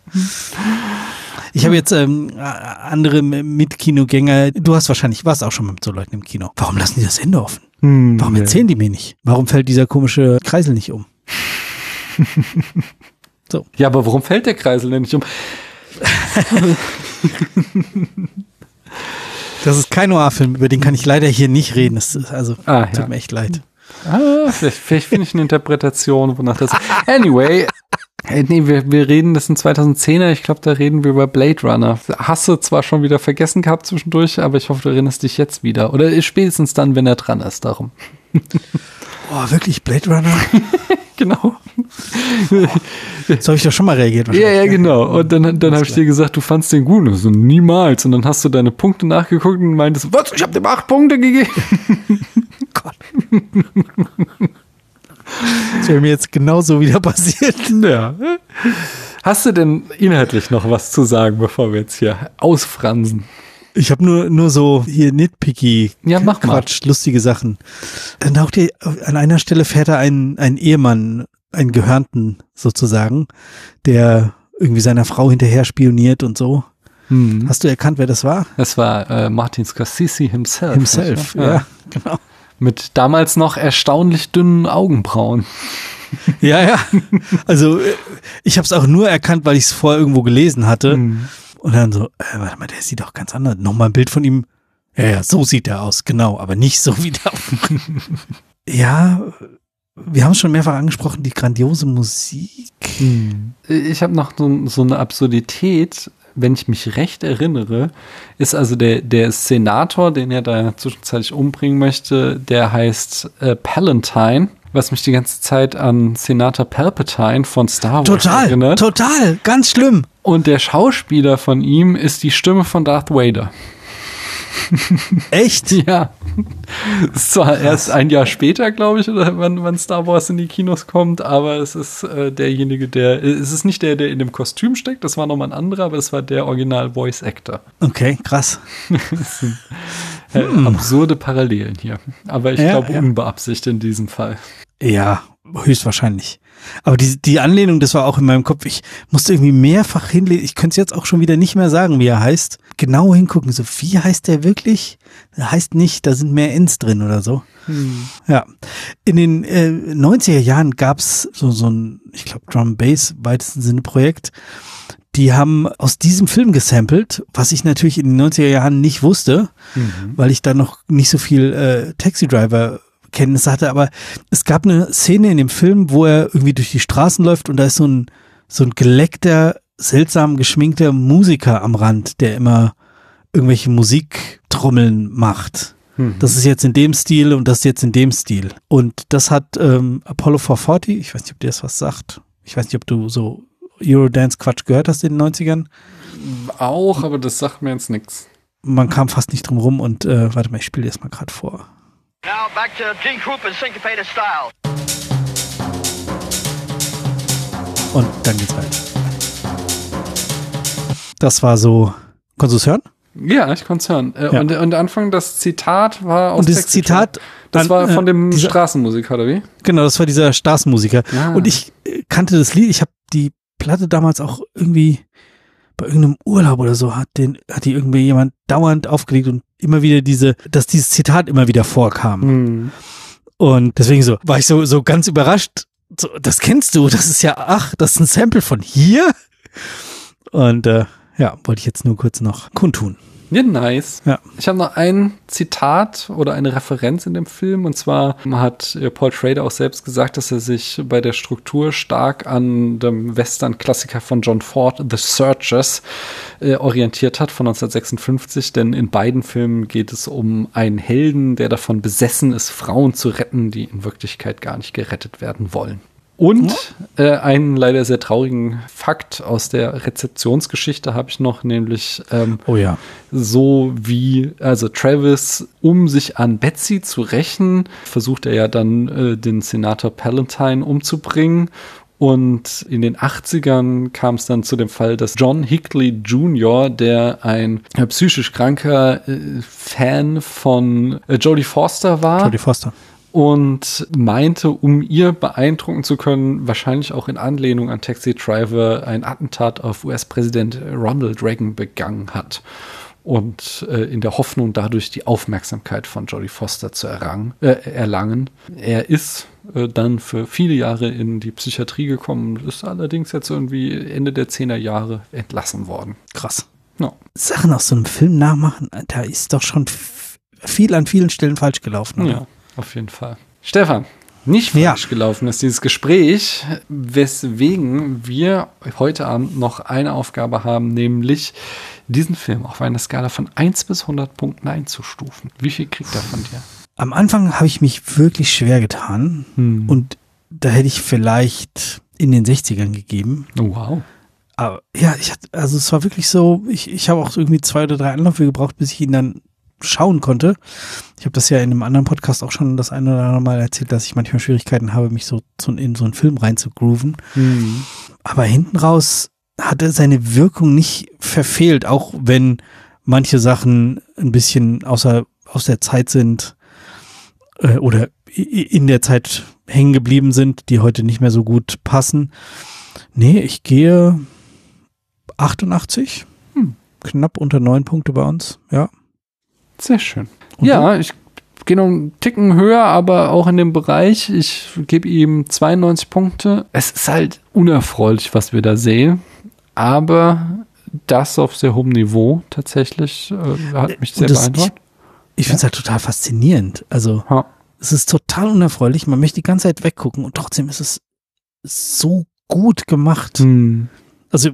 Ich habe jetzt ähm, andere Mitkinogänger. Du hast wahrscheinlich, warst auch schon mit so Leuten im Kino. Warum lassen die das Ende offen? Hm, Warum erzählen die mir nicht? Warum fällt dieser komische Kreisel nicht um? <laughs> so. Ja, aber warum fällt der Kreisel denn nicht um? <laughs> Das ist kein Noir-Film, über den kann ich leider hier nicht reden. Das ist, also, ah, tut ja. mir echt leid. Ah, vielleicht, vielleicht finde ich eine Interpretation, wonach das. Anyway, Hey, nee, wir, wir reden, das sind 2010er, ich glaube, da reden wir über Blade Runner. Hast du zwar schon wieder vergessen gehabt zwischendurch, aber ich hoffe, du erinnerst dich jetzt wieder. Oder spätestens dann, wenn er dran ist, darum. <laughs> Boah, wirklich Blade Runner? <laughs> genau. So habe ich doch schon mal reagiert. Ja, ja, genau. Und dann, dann habe ich dir gesagt, du fandst den gut. Und so, niemals. Und dann hast du deine Punkte nachgeguckt und meintest, was, ich habe dem acht Punkte gegeben. <laughs> Gott. Das wäre mir jetzt genauso wieder passiert. Ja. Hast du denn inhaltlich noch was zu sagen, bevor wir jetzt hier ausfransen? Ich habe nur nur so hier nitpicky ja, mach Quatsch, mal. lustige Sachen. Dann taucht ihr an einer Stelle fährt er ein ein Ehemann, einen Gehörnten sozusagen, der irgendwie seiner Frau hinterher spioniert und so. Hm. Hast du erkannt, wer das war? Das war äh, Martin Scorsese himself. Himself, ja, ja, genau. Mit damals noch erstaunlich dünnen Augenbrauen. <laughs> Ja, ja. Also äh, ich habe es auch nur erkannt, weil ich es vorher irgendwo gelesen hatte. Hm. Und dann so, äh, warte mal, der sieht doch ganz anders. Nochmal ein Bild von ihm. Ja, ja, so sieht er aus, genau, aber nicht so wie der. <laughs> ja, wir haben es schon mehrfach angesprochen, die grandiose Musik. Hm. Ich habe noch so, so, eine Absurdität, wenn ich mich recht erinnere, ist also der, der Senator, den er da zwischenzeitlich umbringen möchte, der heißt äh, Palantine was mich die ganze Zeit an Senator Palpatine von Star Wars total, erinnert. Total, ganz schlimm. Und der Schauspieler von ihm ist die Stimme von Darth Vader. Echt? <laughs> Ja. Das ist zwar erst ein Jahr später, glaube ich, oder wann, wann Star Wars in die Kinos kommt, aber es ist äh, derjenige, der. Es ist nicht der, der in dem Kostüm steckt, das war nochmal ein anderer, aber es war der Original Voice Actor. Okay, krass. <laughs> äh, hm. Absurde Parallelen hier. Aber ich ja, glaube, ja. unbeabsichtigt in diesem Fall. Ja, höchstwahrscheinlich. Aber die, die Anlehnung, das war auch in meinem Kopf. Ich musste irgendwie mehrfach hinlesen. Ich könnte es jetzt auch schon wieder nicht mehr sagen, wie er heißt. Genau hingucken. So, wie heißt der wirklich? Der heißt nicht, da sind mehr Ns drin oder so. Hm. Ja. In den äh, 90er Jahren gab's so, so ein, ich glaube, Drum Bass weitesten Sinne Projekt. Die haben aus diesem Film gesampelt, was ich natürlich in den 90er Jahren nicht wusste, mhm. weil ich da noch nicht so viel äh, Taxi Driver Kenntnisse hatte, aber es gab eine Szene in dem Film, wo er irgendwie durch die Straßen läuft und da ist so ein, so ein geleckter, seltsam geschminkter Musiker am Rand, der immer irgendwelche Musiktrommeln macht. Mhm. Das ist jetzt in dem Stil und das ist jetzt in dem Stil. Und das hat ähm, Apollo 440, ich weiß nicht, ob dir das was sagt. Ich weiß nicht, ob du so Eurodance-Quatsch gehört hast in den 90ern. Auch, aber das sagt mir jetzt nichts. Man kam fast nicht drum rum und äh, warte mal, ich spiele dir das mal gerade vor. Now back to Gene Krupa's syncopated style. Und dann geht's weiter. Das war so. Konntest du es hören? Ja, ich konnte es hören. Äh, ja. Und, und Anfang das Zitat war aus Und das Zitat. Das an, war von dem äh, dieser, Straßenmusiker, oder wie? Genau, das war dieser Straßenmusiker. Ah. Und ich äh, kannte das Lied. Ich habe die Platte damals auch irgendwie bei irgendeinem Urlaub oder so hat den, hat die irgendwie jemand dauernd aufgelegt und immer wieder diese, dass dieses Zitat immer wieder vorkam. Mhm. Und deswegen so, war ich so, so ganz überrascht. So, das kennst du, das ist ja, ach, das ist ein Sample von hier. Und äh, ja, wollte ich jetzt nur kurz noch kundtun. Ja, nice. Ja. Ich habe noch ein Zitat oder eine Referenz in dem Film. Und zwar hat äh, Paul Schrader auch selbst gesagt, dass er sich bei der Struktur stark an dem Western-Klassiker von John Ford, The Searchers, äh, orientiert hat von 1956. Denn in beiden Filmen geht es um einen Helden, der davon besessen ist, Frauen zu retten, die in Wirklichkeit gar nicht gerettet werden wollen. Und äh, einen leider sehr traurigen Fakt aus der Rezeptionsgeschichte habe ich noch, nämlich ähm, oh ja. so wie, also Travis, um sich an Betsy zu rächen, versucht er ja dann äh, den Senator Palantine umzubringen. Und in den 80ern kam es dann zu dem Fall, dass John Hickley Jr., der ein äh, psychisch kranker äh, Fan von äh, Jodie Foster war, Jodie Foster und meinte, um ihr beeindrucken zu können, wahrscheinlich auch in Anlehnung an Taxi Driver, ein Attentat auf US-Präsident Ronald Reagan begangen hat. Und äh, in der Hoffnung, dadurch die Aufmerksamkeit von Jodie Foster zu errangen, äh, erlangen. Er ist äh, dann für viele Jahre in die Psychiatrie gekommen, ist allerdings jetzt irgendwie Ende der 10er Jahre entlassen worden. Krass. No. Sachen aus so einem Film nachmachen, da ist doch schon viel an vielen Stellen falsch gelaufen. Oder? Ja auf jeden Fall. Stefan, nicht falsch ja. gelaufen ist dieses Gespräch, weswegen wir heute Abend noch eine Aufgabe haben, nämlich diesen Film auf einer Skala von 1 bis 100 Punkten einzustufen. Wie viel kriegt er von dir? Am Anfang habe ich mich wirklich schwer getan hm. und da hätte ich vielleicht in den 60ern gegeben. Oh, wow. Aber ja, ich hatte, also es war wirklich so, ich, ich habe auch irgendwie zwei oder drei Anläufe gebraucht, bis ich ihn dann schauen konnte. Ich habe das ja in einem anderen Podcast auch schon das eine oder andere Mal erzählt, dass ich manchmal Schwierigkeiten habe, mich so, so in so einen Film reinzugrooven. Mhm. Aber hinten raus hat er seine Wirkung nicht verfehlt, auch wenn manche Sachen ein bisschen außer, aus der Zeit sind äh, oder in der Zeit hängen geblieben sind, die heute nicht mehr so gut passen. Nee, ich gehe 88. Hm. Knapp unter neun Punkte bei uns, ja. Sehr schön. Und ja, du? ich gehe noch einen Ticken höher, aber auch in dem Bereich. Ich gebe ihm 92 Punkte. Es ist halt unerfreulich, was wir da sehen. Aber das auf sehr hohem Niveau tatsächlich äh, hat mich sehr beantwortet. Ich, ich finde es ja. halt total faszinierend. Also, ha. Es ist total unerfreulich. Man möchte die ganze Zeit weggucken und trotzdem ist es so gut gemacht. Hm. Also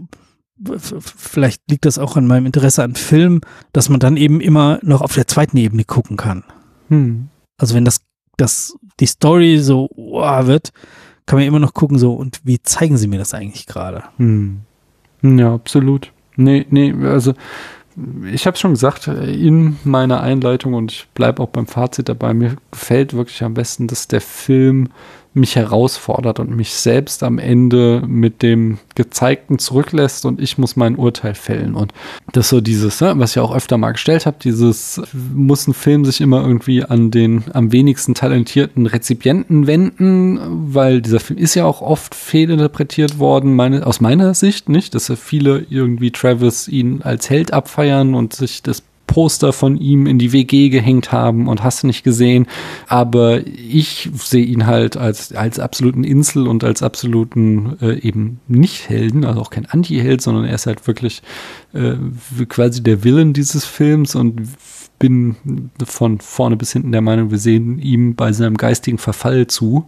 vielleicht liegt das auch an meinem Interesse an Film, dass man dann eben immer noch auf der zweiten Ebene gucken kann. Hm. Also wenn das, das die Story so wow, wird, kann man immer noch gucken so und wie zeigen sie mir das eigentlich gerade? Hm. Ja, absolut. Nee, nee, also ich habe schon gesagt in meiner Einleitung und ich bleibe auch beim Fazit dabei, mir gefällt wirklich am besten, dass der Film mich herausfordert und mich selbst am Ende mit dem Gezeigten zurücklässt und ich muss mein Urteil fällen. Und das so dieses, ne, was ich auch öfter mal gestellt habe, dieses, muss ein Film sich immer irgendwie an den am wenigsten talentierten Rezipienten wenden, weil dieser Film ist ja auch oft fehlinterpretiert worden, meine, aus meiner Sicht, nicht, dass viele irgendwie Travis ihn als Held abfeiern und sich das Poster von ihm in die WG gehängt haben und hast nicht gesehen. Aber ich sehe ihn halt als, als absoluten Insel und als absoluten äh, eben Nicht-Helden, also auch kein Anti-Held, sondern er ist halt wirklich äh, quasi der Villain dieses Films und bin von vorne bis hinten der Meinung, wir sehen ihm bei seinem geistigen Verfall zu.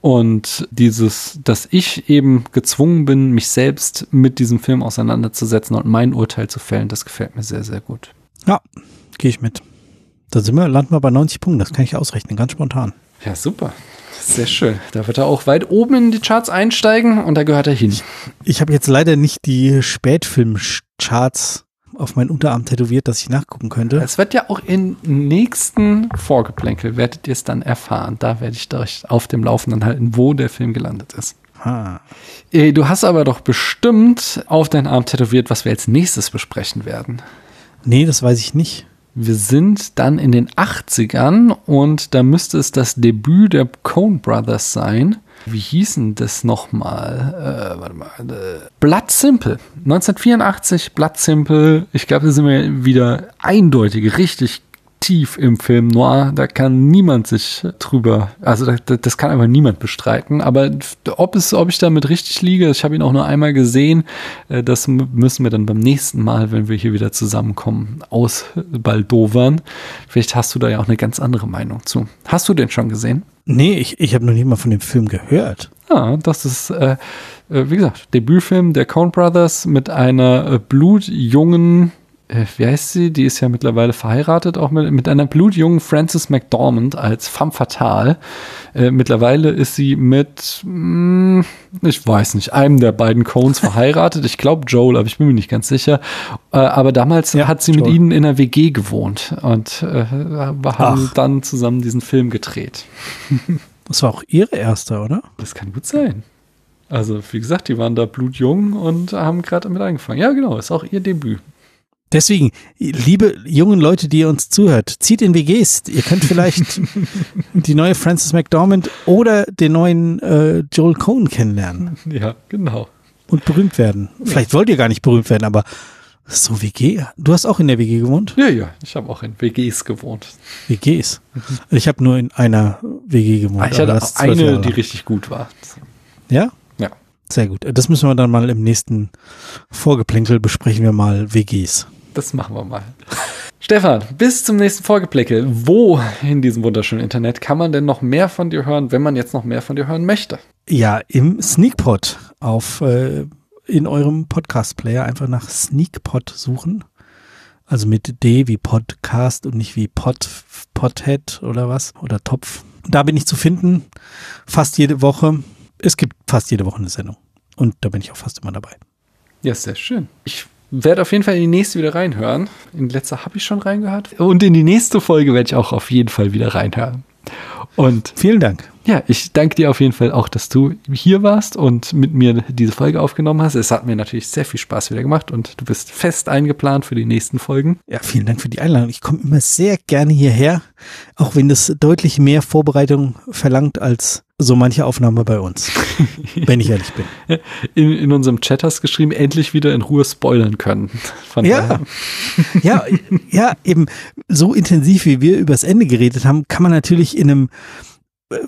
Und dieses, dass ich eben gezwungen bin, mich selbst mit diesem Film auseinanderzusetzen und mein Urteil zu fällen, das gefällt mir sehr, sehr gut. Ja, gehe ich mit. Da sind wir, landen wir bei 90 Punkten. Das kann ich ausrechnen, ganz spontan. Ja, super. Sehr schön. Da wird er auch weit oben in die Charts einsteigen und da gehört er hin. Ich habe jetzt leider nicht die Spätfilm-Charts auf meinen Unterarm tätowiert, dass ich nachgucken könnte. Es wird ja auch im nächsten Vorgeplänkel, werdet ihr es dann erfahren. Da werde ich euch auf dem Laufenden halten, wo der Film gelandet ist. Ah. Du hast aber doch bestimmt auf deinen Arm tätowiert, was wir als nächstes besprechen werden. Nee, das weiß ich nicht. Wir sind dann in den 80ern und da müsste es das Debüt der Coen Brothers sein. Wie hießen das nochmal? Äh, warte mal. Äh, Blood Simple. 1984, Blood Simple. Ich glaube, da sind wir wieder eindeutig richtig tief im Film Noir. Da kann niemand sich drüber, also das, das kann aber niemand bestreiten. Aber ob es, ob ich damit richtig liege, ich habe ihn auch nur einmal gesehen. Äh, das müssen wir dann beim nächsten Mal, wenn wir hier wieder zusammenkommen, ausbaldovern. Vielleicht hast du da ja auch eine ganz andere Meinung zu. Hast du den schon gesehen? Nee, ich, ich habe noch nie mal von dem Film gehört. Ja, das ist, äh, äh wie gesagt, Debütfilm der Coen Brothers mit einer äh, blutjungen äh, wie heißt sie? Die ist ja mittlerweile verheiratet, auch mit, mit einer blutjungen Frances McDormand als femme fatale. Äh, mittlerweile ist sie mit, mh, hm, ich weiß nicht, einem der beiden Cones verheiratet. Ich glaube Joel, aber ich bin mir nicht ganz sicher. Äh, aber damals ja, hat sie Joel. mit ihnen in einer WG gewohnt und äh, haben Ach. dann zusammen diesen Film gedreht. <laughs> Das war auch ihre erste, oder? Das kann gut sein. Also, wie gesagt, die waren da blutjung und haben gerade damit angefangen. Ja, genau, ist auch ihr Debüt. Deswegen, liebe jungen Leute, die ihr uns zuhört, zieht in WGs. Ihr könnt vielleicht <laughs> die neue Frances McDormand oder den neuen äh, Joel Cohen kennenlernen. Ja, genau. Und berühmt werden. Vielleicht wollt ihr gar nicht berühmt werden, aber so WG. Du hast auch in der WG gewohnt? Ja, ja. Ich habe auch in WGs gewohnt. WGs? Ich habe nur in einer WG gewohnt. Ah, ich hatte auch eine, die richtig gut war. Ja? Ja. Sehr gut. Das müssen wir dann mal im nächsten Vorgeplänkel besprechen wir mal WGs. Das machen wir mal. Stefan, bis zum nächsten Vorgepläckel. Wo in diesem wunderschönen Internet kann man denn noch mehr von dir hören, wenn man jetzt noch mehr von dir hören möchte? Ja, im Sneakpot auf äh, in eurem Podcast-Player einfach nach Sneakpot suchen. Also mit D wie Podcast und nicht wie Pot, Pothead oder was oder Topf. Da bin ich zu finden, fast jede Woche. Es gibt fast jede Woche eine Sendung. Und da bin ich auch fast immer dabei. Ja, sehr schön. Ich werde auf jeden Fall in die nächste wieder reinhören. In die letzte habe ich schon reingehört. Und in die nächste Folge werde ich auch auf jeden Fall wieder reinhören. Und vielen Dank. Ja, ich danke dir auf jeden Fall auch, dass du hier warst und mit mir diese Folge aufgenommen hast. Es hat mir natürlich sehr viel Spaß wieder gemacht und du bist fest eingeplant für die nächsten Folgen. Ja, vielen Dank für die Einladung. Ich komme immer sehr gerne hierher, auch wenn das deutlich mehr Vorbereitung verlangt als so manche Aufnahme bei uns, <laughs> wenn ich ehrlich bin. In, in unserem Chat hast geschrieben, endlich wieder in Ruhe spoilern können. Von ja. ja, ja, eben so intensiv, wie wir übers Ende geredet haben, kann man natürlich in einem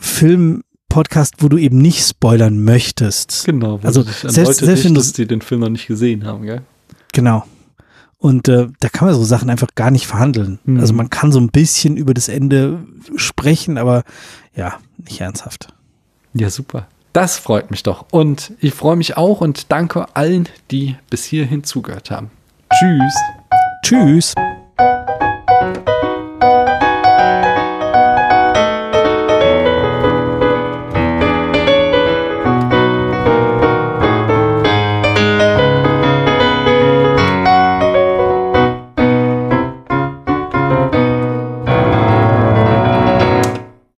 Film Podcast, wo du eben nicht spoilern möchtest. Genau, also selbst, selbst wenn dass die den Film noch nicht gesehen haben, gell? Genau. Und äh, da kann man so Sachen einfach gar nicht verhandeln. Mhm. Also man kann so ein bisschen über das Ende sprechen, aber ja, nicht ernsthaft. Ja, super. Das freut mich doch. Und ich freue mich auch und danke allen, die bis hierhin zugehört haben. Tschüss. Tschüss.